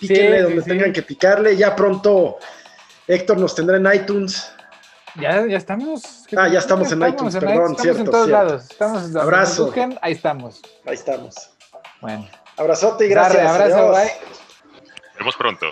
Píquenle donde tengan que picarle. Ya pronto Héctor nos tendrá en iTunes. Ya, ya estamos. Ah, ya estamos en iTunes, perdón, estamos cierto. en todos lados. Estamos Abrazo. ahí estamos. Ahí estamos. Bueno. Abrazote y gracias. abrazo, bye. vemos pronto.